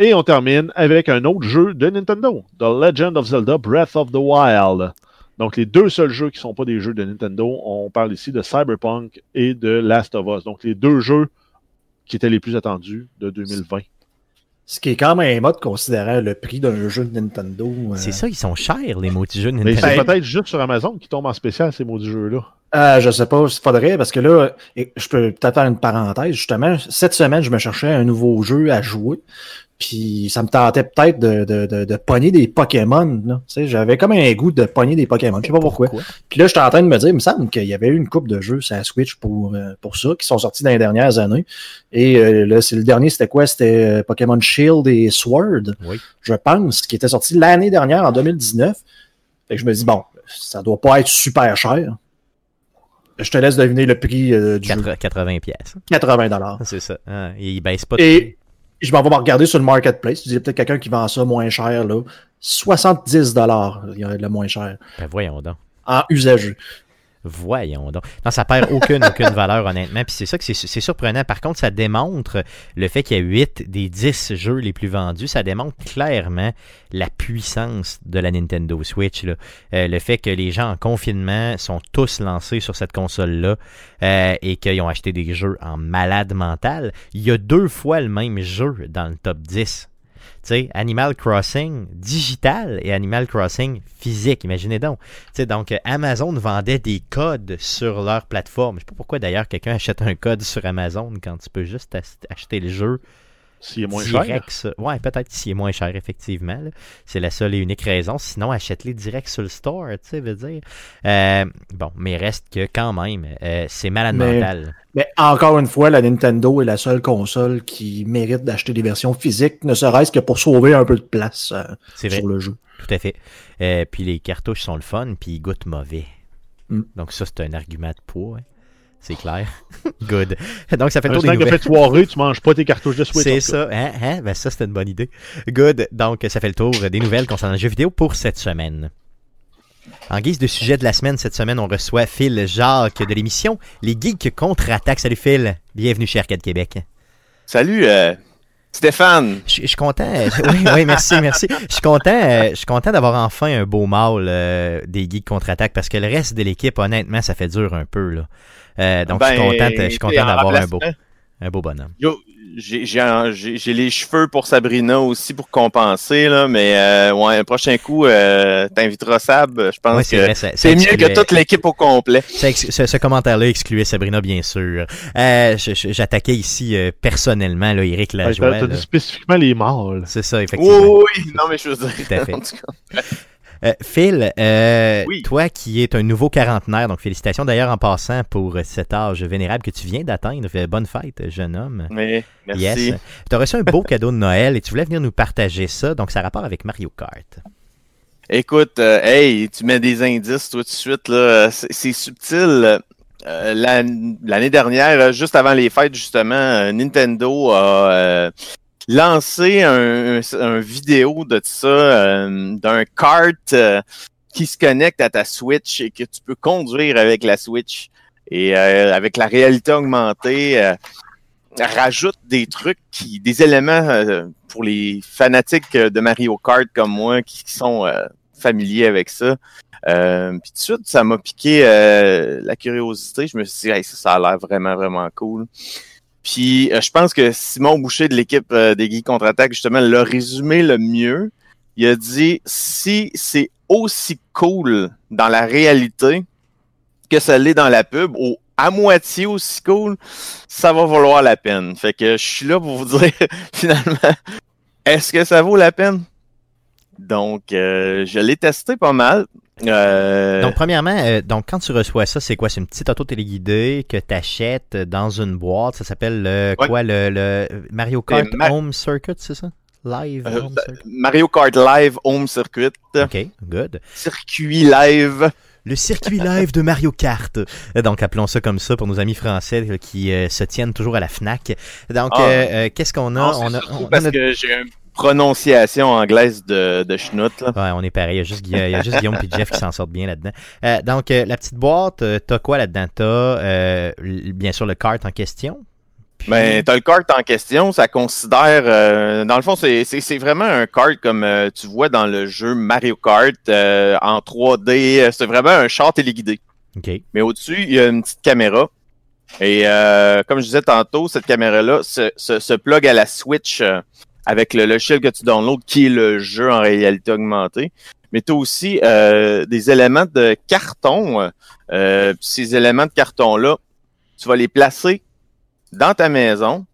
Et on termine avec un autre jeu de Nintendo, The Legend of Zelda Breath of the Wild. Donc, les deux seuls jeux qui ne sont pas des jeux de Nintendo, on parle ici de Cyberpunk et de Last of Us. Donc, les deux jeux qui étaient les plus attendus de 2020. Ce qui est quand même mode considérant le prix d'un jeu de Nintendo. euh, C'est ça, ils sont chers, les maudits jeux de Mais Nintendo. c'est Ben- peut-être juste sur Amazon qui tombe en spécial ces maudits jeux-là. Euh, je sais pas, il faudrait, parce que là, je peux peut-être faire une parenthèse. Justement, cette semaine, je me cherchais un nouveau jeu à jouer. Puis ça me tentait peut-être de, de, de, de pogner des Pokémon. là. Tu sais, J'avais comme un goût de pogner des Pokémon. Je sais pas pourquoi. Puis là, j'étais en train de me dire, il me semble qu'il y avait eu une coupe de jeux sur la Switch pour, euh, pour ça, qui sont sortis dans les dernières années. Et euh, là, c'est le dernier, c'était quoi? C'était euh, Pokémon Shield et Sword, Oui. je pense, qui était sorti l'année dernière, en 2019. Fait que je me dis, bon, ça doit pas être super cher. Je te laisse deviner le prix euh, du jeu. 80 80 pièces. 80 dollars. C'est ça. Ah, il baisse pas Et je m'en vais regarder sur le marketplace. Tu dis peut-être quelqu'un qui vend ça moins cher, là. 70 dollars, le moins cher, Ben, voyons donc. en usagé. Voyons donc. Non, ça perd aucune, aucune valeur, honnêtement. Puis c'est ça que c'est surprenant. Par contre, ça démontre le fait qu'il y a 8 des 10 jeux les plus vendus. Ça démontre clairement la puissance de la Nintendo Switch. Euh, le fait que les gens en confinement sont tous lancés sur cette console-là euh, et qu'ils ont acheté des jeux en malade mental. Il y a deux fois le même jeu dans le top 10. Animal Crossing digital et Animal Crossing physique, imaginez donc. Donc, euh, Amazon vendait des codes sur leur plateforme. Je sais pas pourquoi d'ailleurs quelqu'un achète un code sur Amazon quand tu peux juste ach- acheter le jeu S'il est moins direct. cher. Ouais, peut-être s'il est moins cher, effectivement. là. C'est la seule et unique raison. Sinon, achète-les direct sur le store, tu sais, veut dire. Euh, bon, mais reste que quand même, euh, c'est malade Mais- mental. Mais encore une fois, la Nintendo est la seule console qui mérite d'acheter des versions physiques, ne serait-ce que pour sauver un peu de place euh, C'est vrai. sur le jeu. Tout à fait. Euh, puis les cartouches sont le fun, puis ils goûtent mauvais. Mm. Donc ça, c'est un argument de poids. hein. C'est clair. Good. Donc ça fait le tour des snack de nouvelles. fête soirée, tu manges pas tes cartouches de Switch. C'est ça. Hein? Hein? Ben ça, c'était une bonne idée. Good. Donc ça fait le tour des nouvelles concernant le jeu vidéo pour cette semaine. En guise de sujet de la semaine, cette semaine, on reçoit Phil Jacques de l'émission Les Geeks contre-attaque. Salut Phil, bienvenue chez Arcade Québec. Salut, euh, Stéphane. Je je suis content. oui, oui, merci, merci. Je suis content, euh, je suis content d'avoir enfin un beau mâle euh, des Geeks contre-attaque parce que le reste de l'équipe, honnêtement, ça fait dur un peu. Là. Euh, donc, je suis Ben, content, je suis content en d'avoir un beau, un beau bonhomme. Yo, j'ai les cheveux pour Sabrina aussi pour compenser, là, mais euh, ouais, un prochain coup, euh, t'inviteras Sab. Je pense Ouais, c'est que c'est mieux que toute l'équipe au complet. Ça ce, ce commentaire-là excluait Sabrina, bien sûr. Euh, J'attaquais ici euh, personnellement là, Eric Ouais, Lajoie. T'as t'as dit spécifiquement les mâles. C'est ça, Oui, effectivement. oui, oui. non, mais je veux dire. Tout à fait. Euh, Phil, euh, Oui. toi qui es un nouveau quarantenaire, donc félicitations d'ailleurs en passant pour cet âge vénérable que tu viens d'atteindre. Bonne fête, jeune homme. Mais merci. Yes. Tu as reçu un beau cadeau de Noël et tu voulais venir nous partager ça, donc ça a rapport avec Mario Kart. Écoute, euh, hey, tu mets des indices tout de suite là, c'est subtil. Euh, l'an- L'année dernière, juste avant les fêtes justement, Nintendo a euh, lancé un, un- un vidéo de ça, euh, d'un kart euh, qui se connecte à ta Switch et que tu peux conduire avec la Switch. Et euh, avec la réalité augmentée, euh, rajoute des trucs, qui, des éléments euh, pour les fanatiques de Mario Kart comme moi qui, qui sont euh, familiers avec ça. Euh, puis tout de suite, ça m'a piqué euh, la curiosité. Je me suis dit, Hey, ça, ça a l'air vraiment, vraiment cool. Puis euh, je pense que Simon Boucher de l'équipe euh, des Geeks Contre-Attaque, justement, l'a résumé le mieux. Il a dit, si c'est aussi cool dans la réalité que ça l'est dans la pub, ou à moitié aussi cool, ça va valoir la peine. Fait que je suis là pour vous dire, finalement, est-ce que ça vaut la peine? Donc, euh, je l'ai testé pas mal. Euh, Donc, premièrement, euh, donc quand tu reçois ça, c'est quoi? C'est une petite auto téléguidée que tu achètes dans une boîte. Ça s'appelle le, Ouais. quoi? Le, le Mario Kart Ma- Home Circuit, c'est ça? Live euh, Home Circuit? Mario Kart Live Home Circuit, OK, good. circuit live. Le circuit live de Mario Kart. Donc, appelons ça comme ça pour nos amis français qui se tiennent toujours à la FNAC. Donc, Ah. qu'est-ce qu'on a? Non, c'est on a, on- parce on a- que j'ai une prononciation anglaise de, de schnout, là. Ouais, on est pareil. Il y a juste, Guilla- il y a juste Guillaume et Jeff qui s'en sortent bien là-dedans. Euh, donc, euh, la petite boîte, euh, t'as quoi là-dedans? T'as, euh, bien sûr, le kart en question. Puis- Ben, t'as le kart en question, ça considère, dans le fond, c'est- vraiment un kart comme tu vois dans le jeu Mario Kart en 3D. euh, C'est vraiment un char téléguidé. OK. Mais au-dessus, il y a une petite caméra. Et comme je disais tantôt, cette caméra-là se, se, se plug à la Switch avec le logiciel que tu downloads, qui est le jeu en réalité augmentée. Mais tu as aussi euh, des éléments de carton. Euh, puis ces éléments de carton-là, tu vas les placer dans ta maison.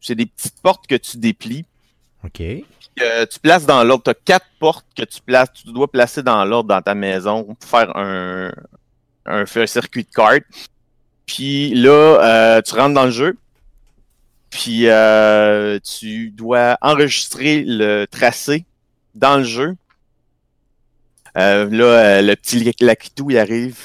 C'est des petites portes que tu déplies. OK. que tu places dans l'ordre. Tu as quatre portes que tu places, tu dois placer dans l'ordre dans ta maison pour faire un, un, un circuit de carte. Puis là, euh, tu rentres dans le jeu. Puis euh, tu dois enregistrer le tracé dans le jeu. Euh, là, euh, le petit Lakitou, il arrive.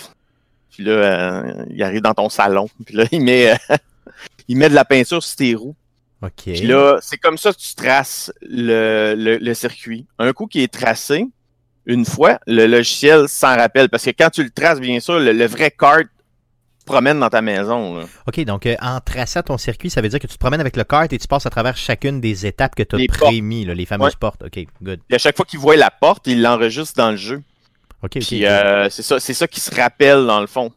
Puis là, il arrive dans ton salon. Puis là, il met, il met de la peinture sur tes roues. OK. Puis là, c'est comme ça que tu traces le, le, le circuit. Un coup qui est tracé, une fois, le logiciel s'en rappelle. Parce que quand tu le traces, bien sûr, le, le vrai kart promène dans ta maison. là. OK, donc euh, en traçant ton circuit, ça veut dire que tu te promènes avec le kart et tu passes à travers chacune des étapes que tu as prémis, là, les fameuses Ouais. portes. OK, good. Puis à chaque fois qu'il voit la porte, il l'enregistre dans le jeu. OK, OK. Puis euh, c'est ça, ça qui se rappelle dans le fond.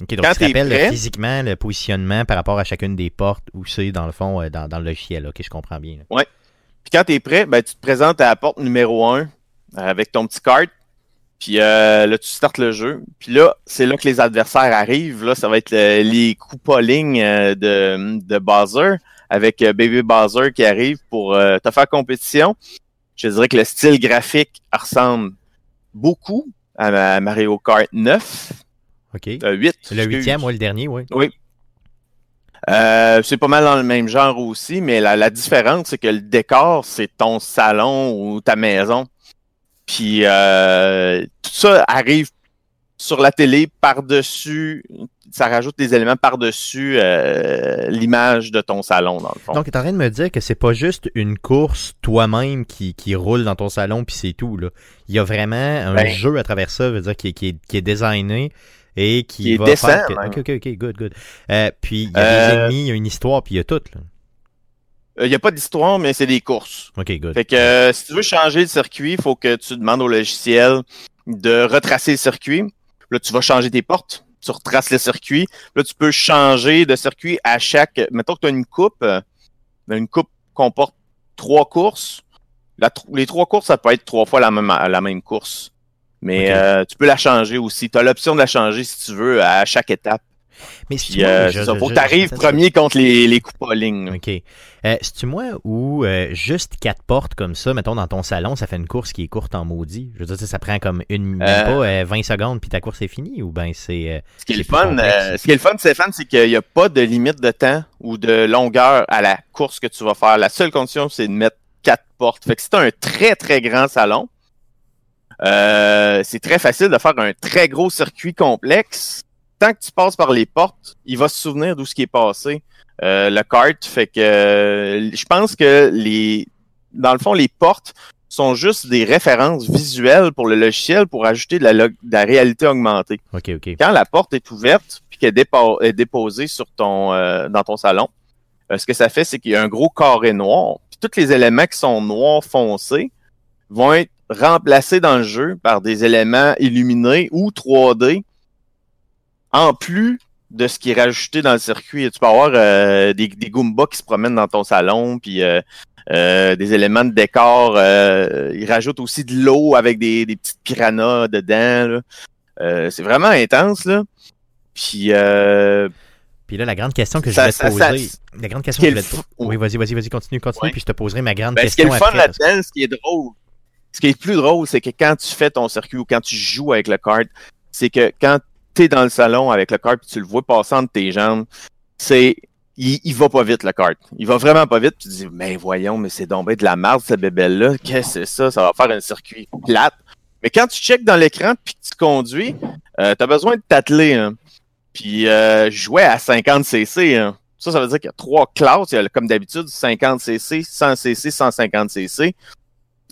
OK, donc quand tu te rappelles prêt- physiquement le positionnement par rapport à chacune des portes où c'est, dans le fond, euh, dans, dans le logiciel. OK, je comprends bien. là. Puis quand tu es prêt, ben, tu te présentes à la porte numéro 1 avec ton petit cart. Puis euh, là, tu startes le jeu. Puis là, c'est là que les adversaires arrivent. Là, ça va être le- les coups lignes euh, de, de Bowser avec euh, Baby Bowser qui arrive pour euh, te faire compétition. Je dirais que le style graphique ressemble beaucoup à, ma- à Mario Kart 9. OK. Euh, 8. le huitième, ouais, le dernier, oui. Euh, c'est pas mal dans le même genre aussi, mais la, la différence, c'est que le décor, c'est ton salon ou ta maison. Puis euh, tout ça arrive sur la télé par-dessus, ça rajoute des éléments par-dessus euh, l'image de ton salon, dans le fond. Donc, tu es en train de me dire que c'est pas juste une course toi-même qui, qui roule dans ton salon, puis c'est tout. Là. Il y a vraiment un Ben. jeu à travers ça, veut dire, qui, est- qui, est, qui est designé et qui, Qui est va décent, faire même. Ok, ok, ok, good, good. Euh, puis, il y a des ennemis, il y a une histoire, puis il y a tout. Là. Il n'y a pas d'histoire, mais c'est des courses. Ok, good. Fait que euh, si tu veux changer le circuit, il faut que tu demandes au logiciel de retracer le circuit. Là, tu vas changer tes portes. Tu retraces le circuit. Là, tu peux changer de circuit à chaque. Mettons que tu as une coupe. euh, une coupe comporte trois courses. La les trois courses, ça peut être trois fois la même, la même course. Mais euh, tu peux la changer aussi. Tu as l'option de la changer si tu veux à chaque étape. Mais si Puis, euh, c'est ça. Faut que tu arrives premier contre les, les ligne. là. OK. Euh, C'est-tu moi ou euh, juste quatre portes comme ça, mettons dans ton salon, ça fait une course qui est courte en maudit? Je veux dire, ça, ça prend comme une même Euh. pas euh, 20 secondes puis ta course est finie ou ben c'est. euh, Ce qui est le fun, ce qui est le fun, Stéphane, c'est qu'il n'y a pas de limite de temps ou de longueur à la course que tu vas faire. La seule condition, c'est de mettre quatre portes. Fait que si tu un très, très grand salon, c'est très facile de faire un très gros circuit complexe. Tant que tu passes par les portes, il va se souvenir d'où ce qui est passé. Euh, le kart, fait que euh, je pense que les dans le fond, les portes sont juste des références visuelles pour le logiciel pour ajouter de la, log- de la réalité augmentée OK, OK. quand la porte est ouverte puis qu'elle dépo- est déposée sur ton euh, dans ton salon, euh, ce que ça fait, c'est qu'il y a un gros carré noir. Puis tous les éléments qui sont noirs foncés vont être remplacés dans le jeu par des éléments illuminés ou 3D, en plus de ce qui est rajouté dans le circuit. Tu peux avoir euh, des, des Goombas qui se promènent dans ton salon, puis euh, euh, des éléments de décor. euh, ils rajoutent aussi de l'eau avec des, des petites piranhas dedans. là. Euh, c'est vraiment intense, là. Puis, euh, Puis là, la grande question que je voulais te ça- ça- poser. la grande question que je voulais te. Oui, vas-y, vas-y, vas-y, continue, continue, Ouais. puis je te poserai ma grande ben, ce qui est question le fun là-dedans, ce qui est drôle, ce qui est plus drôle, c'est que quand tu fais ton circuit ou quand tu joues avec le kart, c'est que quand dans le salon avec le kart et tu le vois passer entre tes jambes, c'est. Il, il va pas vite, le kart. Il va vraiment pas vite. Tu te dis, mais voyons, mais c'est bien de la merde, cette bébelle-là. Qu'est-ce que c'est ça? Ça va faire un circuit plate. Mais quand tu checkes dans l'écran puis que tu conduis, euh, tu as besoin de t'atteler. hein. Puis euh, jouais à 50 cc. hein. Ça, ça veut dire qu'il y a trois classes. Il y a, comme d'habitude, 50 cc, 100 cc, 150 cc.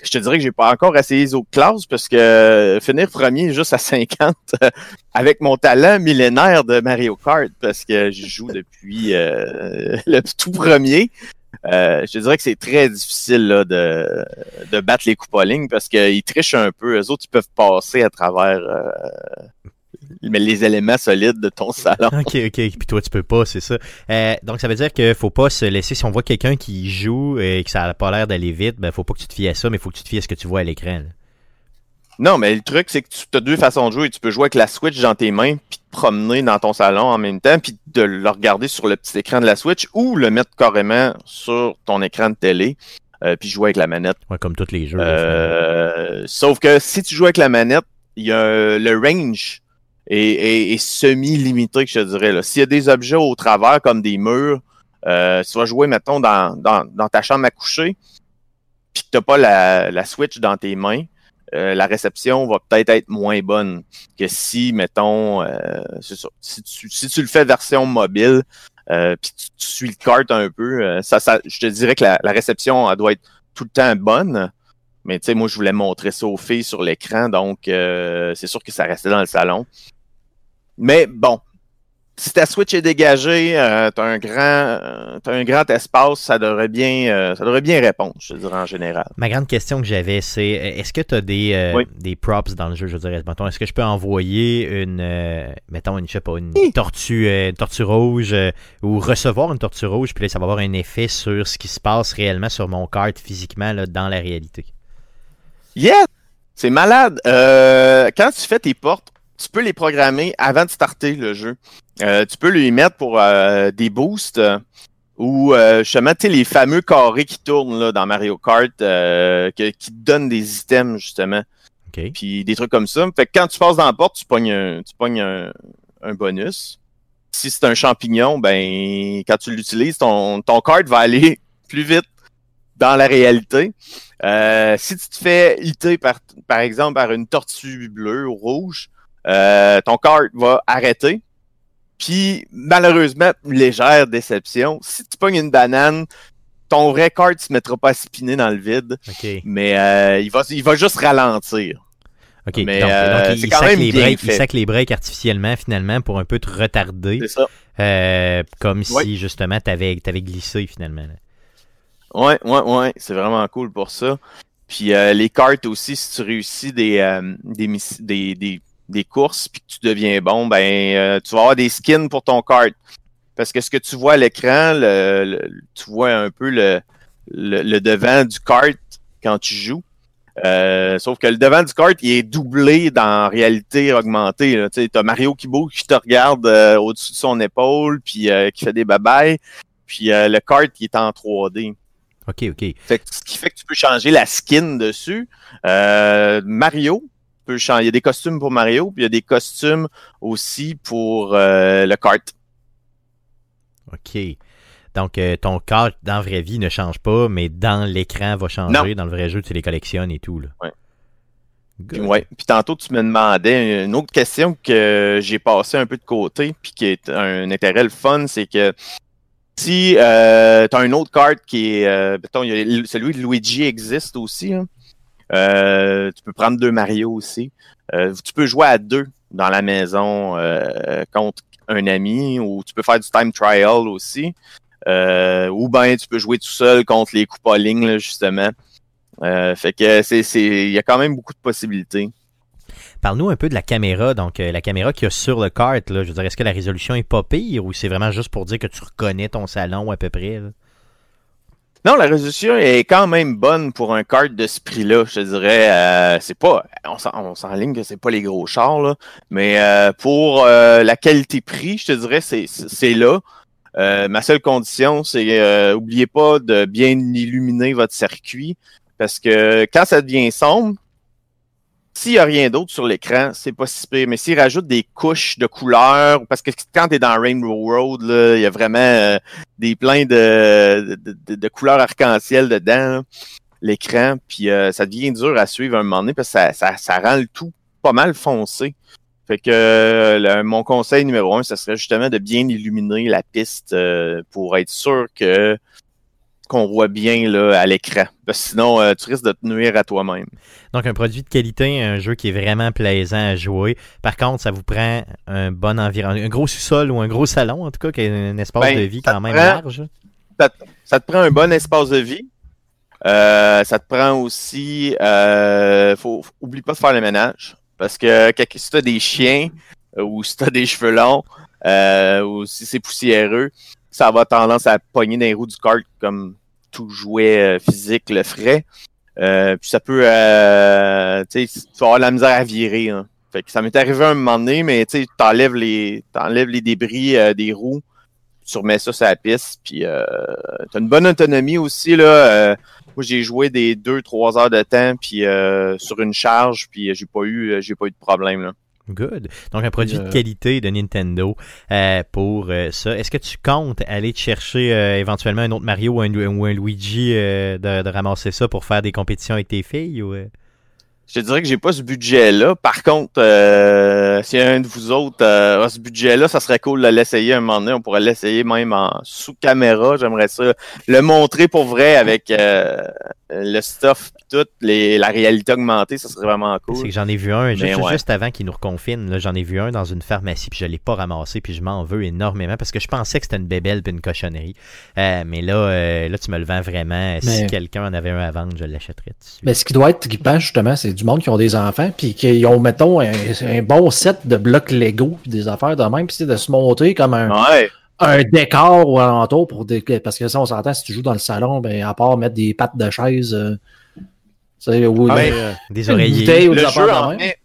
Je te dirais que j'ai pas encore essayé les autres classes parce que euh, finir premier juste à 50 euh, avec mon talent millénaire de Mario Kart parce que je joue depuis euh, le tout premier. euh, je te dirais que c'est très difficile là, de, de battre les ligne parce qu'ils trichent un peu. Eux autres, ils peuvent passer à travers euh, mais les éléments solides de ton salon. Ok, ok, puis toi tu peux pas, c'est ça. Euh, donc ça veut dire qu'il faut pas se laisser, si on voit quelqu'un qui joue et que ça a pas l'air d'aller vite, ben faut pas que tu te fies à ça, mais faut que tu te fies à ce que tu vois à l'écran. Non, mais le truc, c'est que tu as deux façons de jouer. Tu peux jouer avec la Switch dans tes mains, puis te promener dans ton salon en même temps, puis de le regarder sur le petit écran de la Switch, ou le mettre carrément sur ton écran de télé, euh, puis jouer avec la manette. Ouais, comme tous les jeux. Euh, sauf que si tu joues avec la manette, il y a le range est semi-limité, que je dirais. S'il y a des objets au travers, comme des murs, euh, tu vas jouer, mettons, dans, dans, dans ta chambre à coucher, puis que tu n'as pas la, la Switch dans tes mains, euh, la réception va peut-être être moins bonne que si, mettons, euh, si tu, si tu le fais version mobile, euh, puis tu, tu suis le kart un peu, euh, ça, ça, je te dirais que la, la réception elle doit être tout le temps bonne. Mais tu sais, moi, je voulais montrer ça aux filles sur l'écran, donc euh, c'est sûr que ça restait dans le salon. Mais bon, si ta Switch est dégagée, euh, t'as un grand, euh, t'as un grand espace, ça devrait bien, euh, ça devrait bien répondre, je te dirais en général. Ma grande question que j'avais, c'est est-ce que tu as des, euh, Oui. des props dans le jeu, je dirais, mettons, est-ce que je peux envoyer une, euh, mettons, une, je sais pas, une tortue, une tortue rouge ou recevoir une tortue rouge, puis là, ça va avoir un effet sur ce qui se passe réellement sur mon kart physiquement là, dans la réalité? Yes! C'est malade. Quand tu fais tes portes, tu peux les programmer avant de starter le jeu. Euh, tu peux lui mettre pour euh, des boosts euh, ou euh, justement, tu sais, les fameux carrés qui tournent là, dans Mario Kart euh, que- qui te donnent des items, justement. OK? Puis des trucs comme ça. Fait que quand tu passes dans la porte, tu pognes un, tu pognes un, un bonus. Si c'est un champignon, ben quand tu l'utilises, ton, ton kart va aller plus vite dans la réalité. Euh, si tu te fais hiter par, par exemple par une tortue bleue ou rouge, euh, ton cart va arrêter. Puis, malheureusement, légère déception, si tu pognes une banane, ton vrai cart se mettra pas à spinner dans le vide, mais euh, il, va, il va juste ralentir. OK. Mais, donc, euh, donc, il, quand sac même les breaks, il fait. sac les breaks artificiellement, finalement, pour un peu te retarder. C'est ça. euh, comme Oui. si, justement, t'avais avais glissé, finalement. Ouais, ouais, ouais, c'est vraiment cool pour ça. Puis euh, les cartes aussi, si tu réussis des, des, miss- des, des, des courses puis que tu deviens bon, ben euh, tu vas avoir des skins pour ton cart. Parce que ce que tu vois à l'écran, le, le- tu vois un peu le, le, le devant du cart quand tu joues. Euh, sauf que le devant du kart, il est doublé dans réalité augmentée. Tu t'as Mario qui bouge, qui te regarde euh, au-dessus de son épaule, puis euh, qui fait des babayes. Puis euh, le kart, il est en 3D. OK, OK. Fait que, ce qui fait que tu peux changer la skin dessus. Euh, Mario, peux changer. Il y a des costumes pour Mario, puis il y a des costumes aussi pour euh, le kart. OK. Donc, euh, ton cart dans la vraie vie ne change pas, mais dans l'écran va changer. Non. Dans le vrai jeu, tu les collectionnes et tout. Là. Ouais. Puis, ouais. Puis tantôt, tu me demandais une autre question que j'ai passé un peu de côté, puis qui est un intérêt le fun, c'est que si euh, tu as une autre carte qui est, euh, mettons, celui de Luigi existe aussi, hein. Euh, tu peux prendre deux Mario aussi. Euh, tu peux jouer à deux dans la maison euh, contre un ami, ou tu peux faire du time trial aussi. Ou bien tu peux jouer tout seul contre les coupolines, là, justement. Fait que c'est, il y a quand même beaucoup de possibilités. Parle-nous un peu de la caméra. Donc, la caméra qu'il y a sur le cart, là, je veux dire, est-ce que la résolution est pas pire ou c'est vraiment juste pour dire que tu reconnais ton salon à peu près? là? Non, la résolution est quand même bonne pour un kart de ce prix-là, je te dirais. Euh, c'est pas, on s'en- on s'enligne que c'est pas les gros chars, mais euh, pour euh, la qualité-prix, je te dirais, c'est là. Euh, ma seule condition, c'est euh, oubliez pas de bien illuminer votre circuit, parce que quand ça devient sombre, s'il n'y a rien d'autre sur l'écran, c'est pas si pire. Mais s'ils rajoutent des couches de couleurs, parce que quand tu es dans Rainbow Road, il y a vraiment euh, des pleins de, de, de- de couleurs arc-en-ciel dedans, l'écran, puis euh, ça devient dur à suivre à un moment donné parce que ça, ça, ça rend le tout pas mal foncé. Fait que euh, mon conseil numéro un, ce serait justement de bien illuminer la piste euh, pour être sûr que qu'on voit bien là, à l'écran. Parce que sinon, euh, tu risques de te nuire à toi-même. Donc, un produit de qualité, un jeu qui est vraiment plaisant à jouer. Par contre, ça vous prend un bon environnement, un gros sous-sol ou un gros salon, en tout cas, qui a un espace Ben, de vie quand même prend- large. ça te prend un bon espace de vie. Euh, ça te prend aussi. Euh, faut, faut- oublie pas de faire le ménage. Parce que si tu as des chiens euh, ou si tu as des cheveux longs ou si c'est poussiéreux, ça va tendance à pogner dans les roues du kart comme tout jouet euh, physique le ferait. Euh, puis ça peut. Euh, tu sais, tu avoir la misère à virer. hein. Fait que ça m'est arrivé un moment donné, mais tu sais, t'enlèves les, les débris des roues, tu remets ça sur la piste, puis t'as une bonne autonomie aussi là. moi, j'ai joué des 2-3 heures de temps, puis sur une charge, puis j'ai pas eu, j'ai pas eu de problème. Good. Donc, un produit de Euh, qualité de Nintendo euh, pour euh, ça. Est-ce que tu comptes aller te chercher euh, éventuellement un autre Mario ou un, ou un Luigi, euh, de, de ramasser ça pour faire des compétitions avec tes filles? Ou, euh? Je te dirais que j'ai pas ce budget-là. Par contre, euh, si un de vous autres euh, a ce budget-là, ça serait cool de l'essayer un moment donné. On pourrait l'essayer même en sous caméra. J'aimerais ça le montrer pour vrai avec euh, le stuff, pis tout, les, la réalité augmentée. Ça serait vraiment C'est cool. que j'en ai vu un, juste, ouais. juste avant qu'ils nous reconfinent, j'en ai vu un dans une pharmacie, puis je l'ai pas ramassé, puis je m'en veux énormément parce que je pensais que c'était une bébelle puis une cochonnerie. Euh, mais là, euh, là, tu me le vends vraiment. Si quelqu'un en avait un à vendre, je l'achèterais. Mais ce qui doit être trippant, justement, c'est du monde qui ont des enfants, puis qui ont, mettons, un, un bon set de blocs Lego, puis des affaires de même, puis c'est de se monter comme un, Ouais. un décor ou alentour pour des- parce que ça, on s'entend, si tu joues dans le salon, ben, à part mettre des pattes de chaise, euh, tu sais, ou Ah, des- ben, euh, Des oreillers. ou des Le affaires jeu, de en même. met,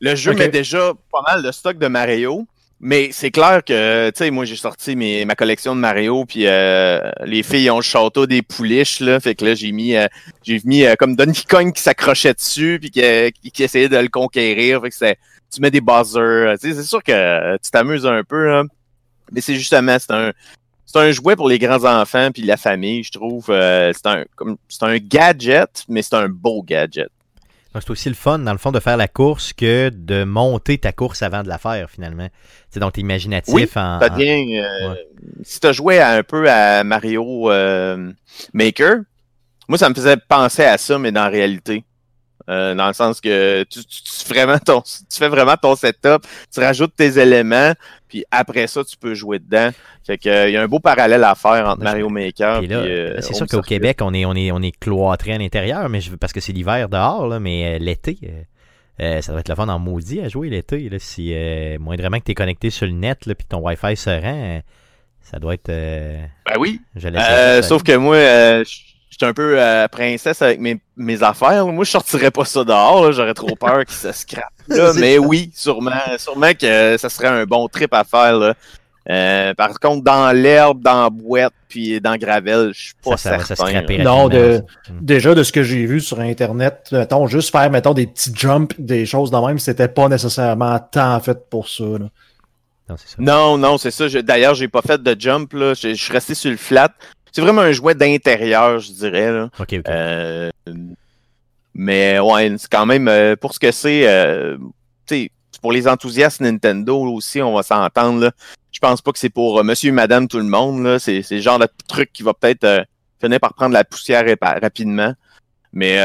le jeu met déjà pas mal de stock de Mario. Mais c'est clair que, tu sais, moi j'ai sorti mes, ma collection de Mario, puis euh, les filles ont le château des pouliches, là. Fait que là, j'ai mis, euh, j'ai mis euh, comme Donkey Kong qui s'accrochait dessus, puis qui, qui, qui essayait de le conquérir. Fait que c'est, tu mets des buzzers. Tu sais, c'est sûr que euh, tu t'amuses un peu, hein. Mais c'est justement, c'est un, c'est un jouet pour les grands enfants puis la famille, je trouve. Euh, c'est un, comme, c'est un gadget, mais c'est un beau gadget. Donc, c'est aussi le fun, dans le fond, de faire la course que de monter ta course avant de la faire, finalement. C'est donc t'es imaginatif Oui, en. En- devient. euh, Ouais. Si tu as joué à- un peu à Mario euh, Maker, moi, ça me faisait penser à ça, mais dans la réalité. Euh, dans le sens que tu, tu- tu fais vraiment ton, tu fais vraiment ton setup, tu rajoutes tes éléments, puis après ça, tu peux jouer dedans. Fait que, euh, il y a un beau parallèle à faire entre Mario Maker. Puis, euh, c'est sûr qu'au. Québec, on est, on est, on est cloîtré à l'intérieur, mais je, parce que c'est l'hiver dehors, là, mais euh, l'été, ça doit être le fun en maudit à jouer l'été. Si euh, moindrement que tu es connecté sur le net, là, puis ton Wi-Fi se rend, ça doit être. euh, Ben oui. je l'ai Euh, sauf que moi, euh, je suis un peu euh, princesse avec mes, mes affaires. Moi, je sortirais pas ça dehors. là. J'aurais trop peur que ça scrape. là. Mais ça. oui, sûrement, sûrement que ça serait un bon trip à faire. Là. Euh, par contre, dans l'herbe, dans la boîte, puis dans le gravel, je suis pas ça, ça va se certain. Non, de-. Déjà, de ce que j'ai vu sur Internet, mettons, juste faire, mettons, des petits jumps, des choses de même, c'était pas nécessairement tant fait pour ça. là. Non, c'est ça. Non, non, c'est ça. Je- D'ailleurs, j'ai pas fait de jump. Là. Je, je suis resté sur le flat. C'est vraiment un jouet d'intérieur, je dirais. Là. Euh, mais ouais, c'est quand même euh, pour ce que c'est. euh, pour les enthousiastes Nintendo aussi, on va s'entendre. Je pense pas que c'est pour euh, Monsieur et Madame tout le monde. C'est le genre de truc qui va peut-être finir par prendre la poussière rapidement. Mais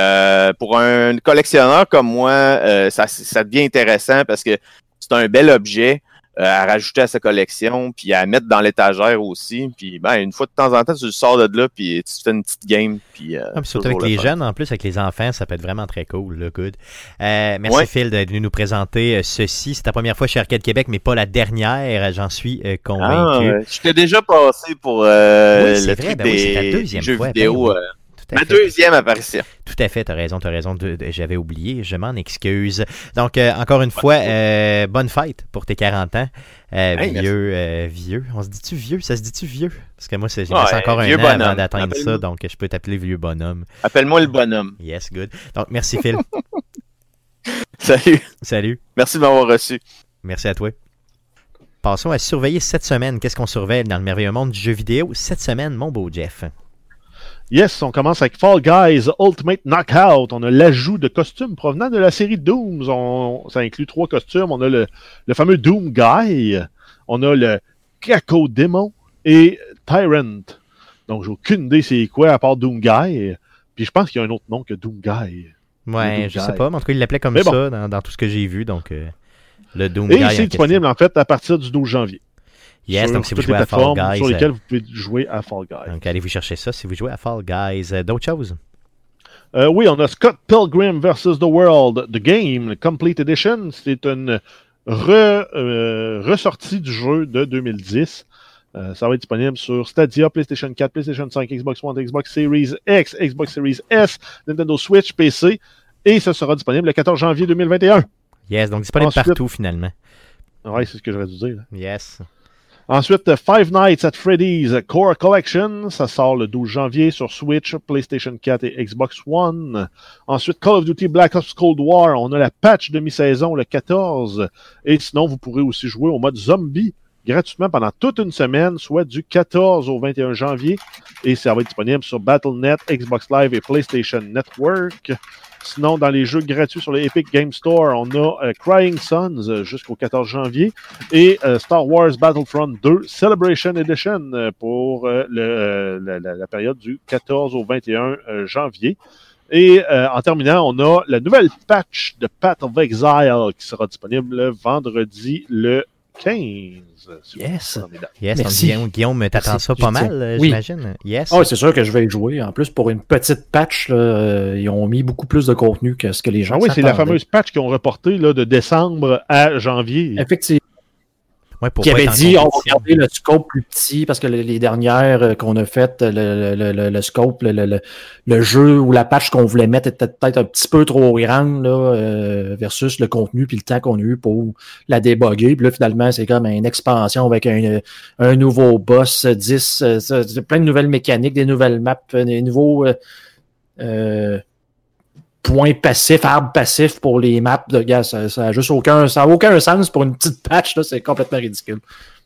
pour un collectionneur comme moi, ça, ça devient intéressant parce que c'est un bel objet à rajouter à sa collection, puis à mettre dans l'étagère aussi. Puis ben, une fois de temps en temps, tu le sors de là, puis tu te fais une petite game. Puis, euh, Ah, puis surtout avec le les jeunes, en plus, avec les enfants, ça peut être vraiment très cool. Là, good. Euh, merci Ouais. Phil d'être venu nous présenter euh, ceci. C'est ta première fois chez Arcade Québec, mais pas la dernière, j'en suis euh, Ah, convaincu. ouais. Je t'ai déjà passé pour euh, Oui, le vrai, ben oui, ta deuxième jeux fois, ben vidéo. oui. Tout à ma fait. deuxième apparition. Tout à fait, t'as raison, t'as raison. J'avais oublié, je m'en excuse. Donc, euh, encore une fois, euh, bonne fête pour tes 40 ans. Euh, Hey, vieux, vieux. On se dit-tu vieux? Ça se dit-tu vieux? Parce que moi, c'est- j'ai Ouais, encore un vieux an avant bonhomme. d'atteindre ça, donc je peux t'appeler vieux bonhomme. Appelle-moi le bonhomme. Yes, good. Donc, merci Phil. Salut. Salut. Merci de m'avoir reçu. Merci à toi. Passons à surveiller cette semaine. Qu'est-ce qu'on surveille dans le merveilleux monde du jeu vidéo cette semaine, mon beau Jeff? Yes, on commence avec Fall Guys Ultimate Knockout. On a l'ajout de costumes provenant de la série Dooms. On- ça inclut trois costumes. On a le, le fameux Doom Guy. On a le Kako Démon et Tyrant. Donc, j'ai aucune idée c'est quoi à part Doom Guy. Puis je pense qu'il y a un autre nom que Doom Guy. Ouais, Doom je Guy. sais pas, mais en tout cas, il l'appelait comme bon. ça dans, dans tout ce que j'ai vu, donc euh, le Doom Et Guy en c'est question. disponible en fait à partir du 12 janvier. Yes, sur donc si vous jouez à Fall Guys, sur euh, lesquelles vous pouvez jouer à Fall Guys. donc allez vous chercher ça si vous jouez à Fall Guys. Euh, D'autres choses? Euh, oui, on a Scott Pilgrim vs. The World, The Game, le Complete Edition. C'est une re- euh, ressortie du jeu de 2010. Euh, ça va être disponible sur Stadia, PlayStation 4, PlayStation 5, Xbox One, Xbox Series X, Xbox Series S, Nintendo Switch, PC. Et ça sera disponible le 14 janvier 2021. Yes, donc disponible Ensuite- partout finalement. Ouais, c'est ce que j'aurais dû dire. Yes. Ensuite, Five Nights at Freddy's Core Collection. Ça sort le 12 janvier sur Switch, PlayStation 4 et Xbox One. Ensuite, Call of Duty Black Ops Cold War. On a la patch de mi-saison le 14. Et sinon, vous pourrez aussi jouer au mode zombie gratuitement pendant toute une semaine, soit du 14 au 21 janvier. Et ça va être disponible sur Battle.net, Xbox Live et PlayStation Network. Sinon, dans les jeux gratuits sur le Epic Game Store, on a euh, Crying Sons euh, jusqu'au 14 janvier et euh, Star Wars Battlefront 2 Celebration Edition pour la, période du 14 au 21 euh, janvier. Et en terminant, on a la nouvelle patch de Path of Exile qui sera disponible le vendredi le 15. si vous Yes. Yes, Merci. Guillaume, Guillaume t'attends ça pas mal, euh, Oui. j'imagine. Yes. Ah oui, c'est sûr que je vais y jouer. En plus, pour une petite patch, là, euh, ils ont mis beaucoup plus de contenu que ce que les gens Ah oui, c'est la fameuse patch qu'ils ont reportée de décembre à janvier. Effectivement. Ouais, pour qui avait dit on va garder le scope plus petit parce que le- les dernières euh, qu'on a faites, le, le, le, le scope, le, le, le- le jeu ou la patch qu'on voulait mettre était peut-être un petit peu trop grande là, euh, versus le contenu puis le temps qu'on a eu pour la déboguer. Puis là, finalement, c'est comme une expansion avec un, un nouveau boss, 10, euh, plein de nouvelles mécaniques, des nouvelles maps, euh, des nouveaux euh, points passifs, arbres passifs pour les maps. De, gars, ça, ça a juste aucun, ça a aucun sens pour une petite patch, c'est complètement ridicule.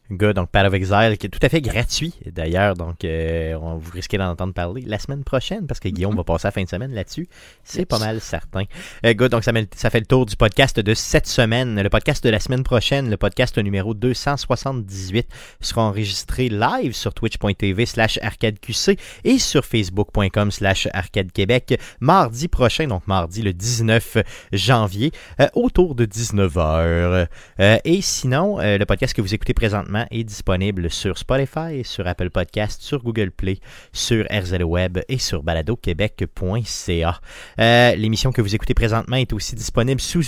Good, donc Path of Exile, qui est tout à fait gratuit d'ailleurs, donc euh, on vous risquez d'en entendre parler la semaine prochaine parce que Guillaume va passer la fin de semaine là-dessus. C'est pas mal certain. Euh, good, donc ça fait le tour du podcast de cette semaine. Le podcast de la semaine prochaine, le podcast numéro 278, sera enregistré live sur twitch.tv slash arcadeqc et sur facebook.com slash arcadequebec mardi prochain, donc mardi le 19 janvier, euh, autour de 19h. Euh, et sinon, euh, le podcast que vous écoutez présentement est disponible sur Spotify, sur Apple Podcast, sur Google Play, sur RZO Web et sur baladoquebec.ca. Euh, L'émission que vous écoutez présentement est aussi disponible sous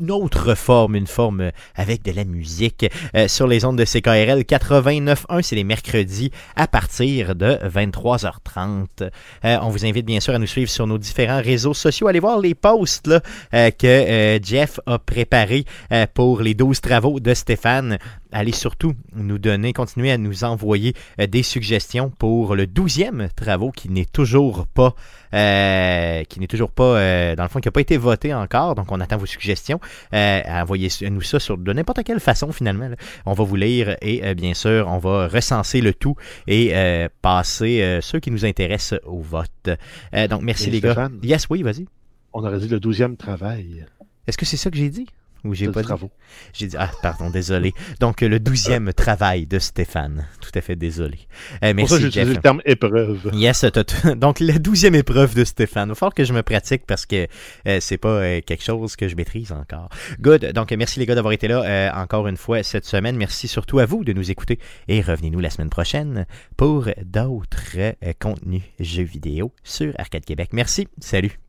une autre forme, une forme avec de la musique euh, sur les ondes de CKRL 89.1, c'est les mercredis à partir de 23h30. Euh, on vous invite bien sûr à nous suivre sur nos différents réseaux sociaux. Allez voir les posts que Jeff a préparés pour les 12 travaux de Stéphane. Allez surtout nous donner, continuer à nous envoyer euh, des suggestions pour le 12e travaux qui n'est toujours pas euh, qui n'est toujours pas euh, dans le fond qui n'a pas été voté encore. Donc on attend vos suggestions. Euh, Envoyez-nous ça sur de n'importe quelle façon finalement. là. On va vous lire et euh, bien sûr on va recenser le tout et euh, passer ceux qui nous intéressent au vote. Euh, donc merci Et les gars. Yes, oui, vas-y. On aurait dit le douzième travail Est-ce que c'est ça que j'ai dit? Ou j'ai pas dit? travaux. J'ai dit, ah, pardon, désolé. Donc, euh, le douzième travail de Stéphane. Tout à fait désolé. Euh, Pour ça, merci, j'ai utilisé le terme épreuve. Yes, donc la douzième épreuve de Stéphane. Il va falloir que je me pratique parce que euh, c'est pas euh, quelque chose que je maîtrise encore. Good. Donc merci les gars d'avoir été là euh, encore une fois cette semaine. Merci surtout à vous de nous écouter et revenez-nous la semaine prochaine pour d'autres euh, contenus jeux vidéo sur Arcade Québec. Merci. Salut.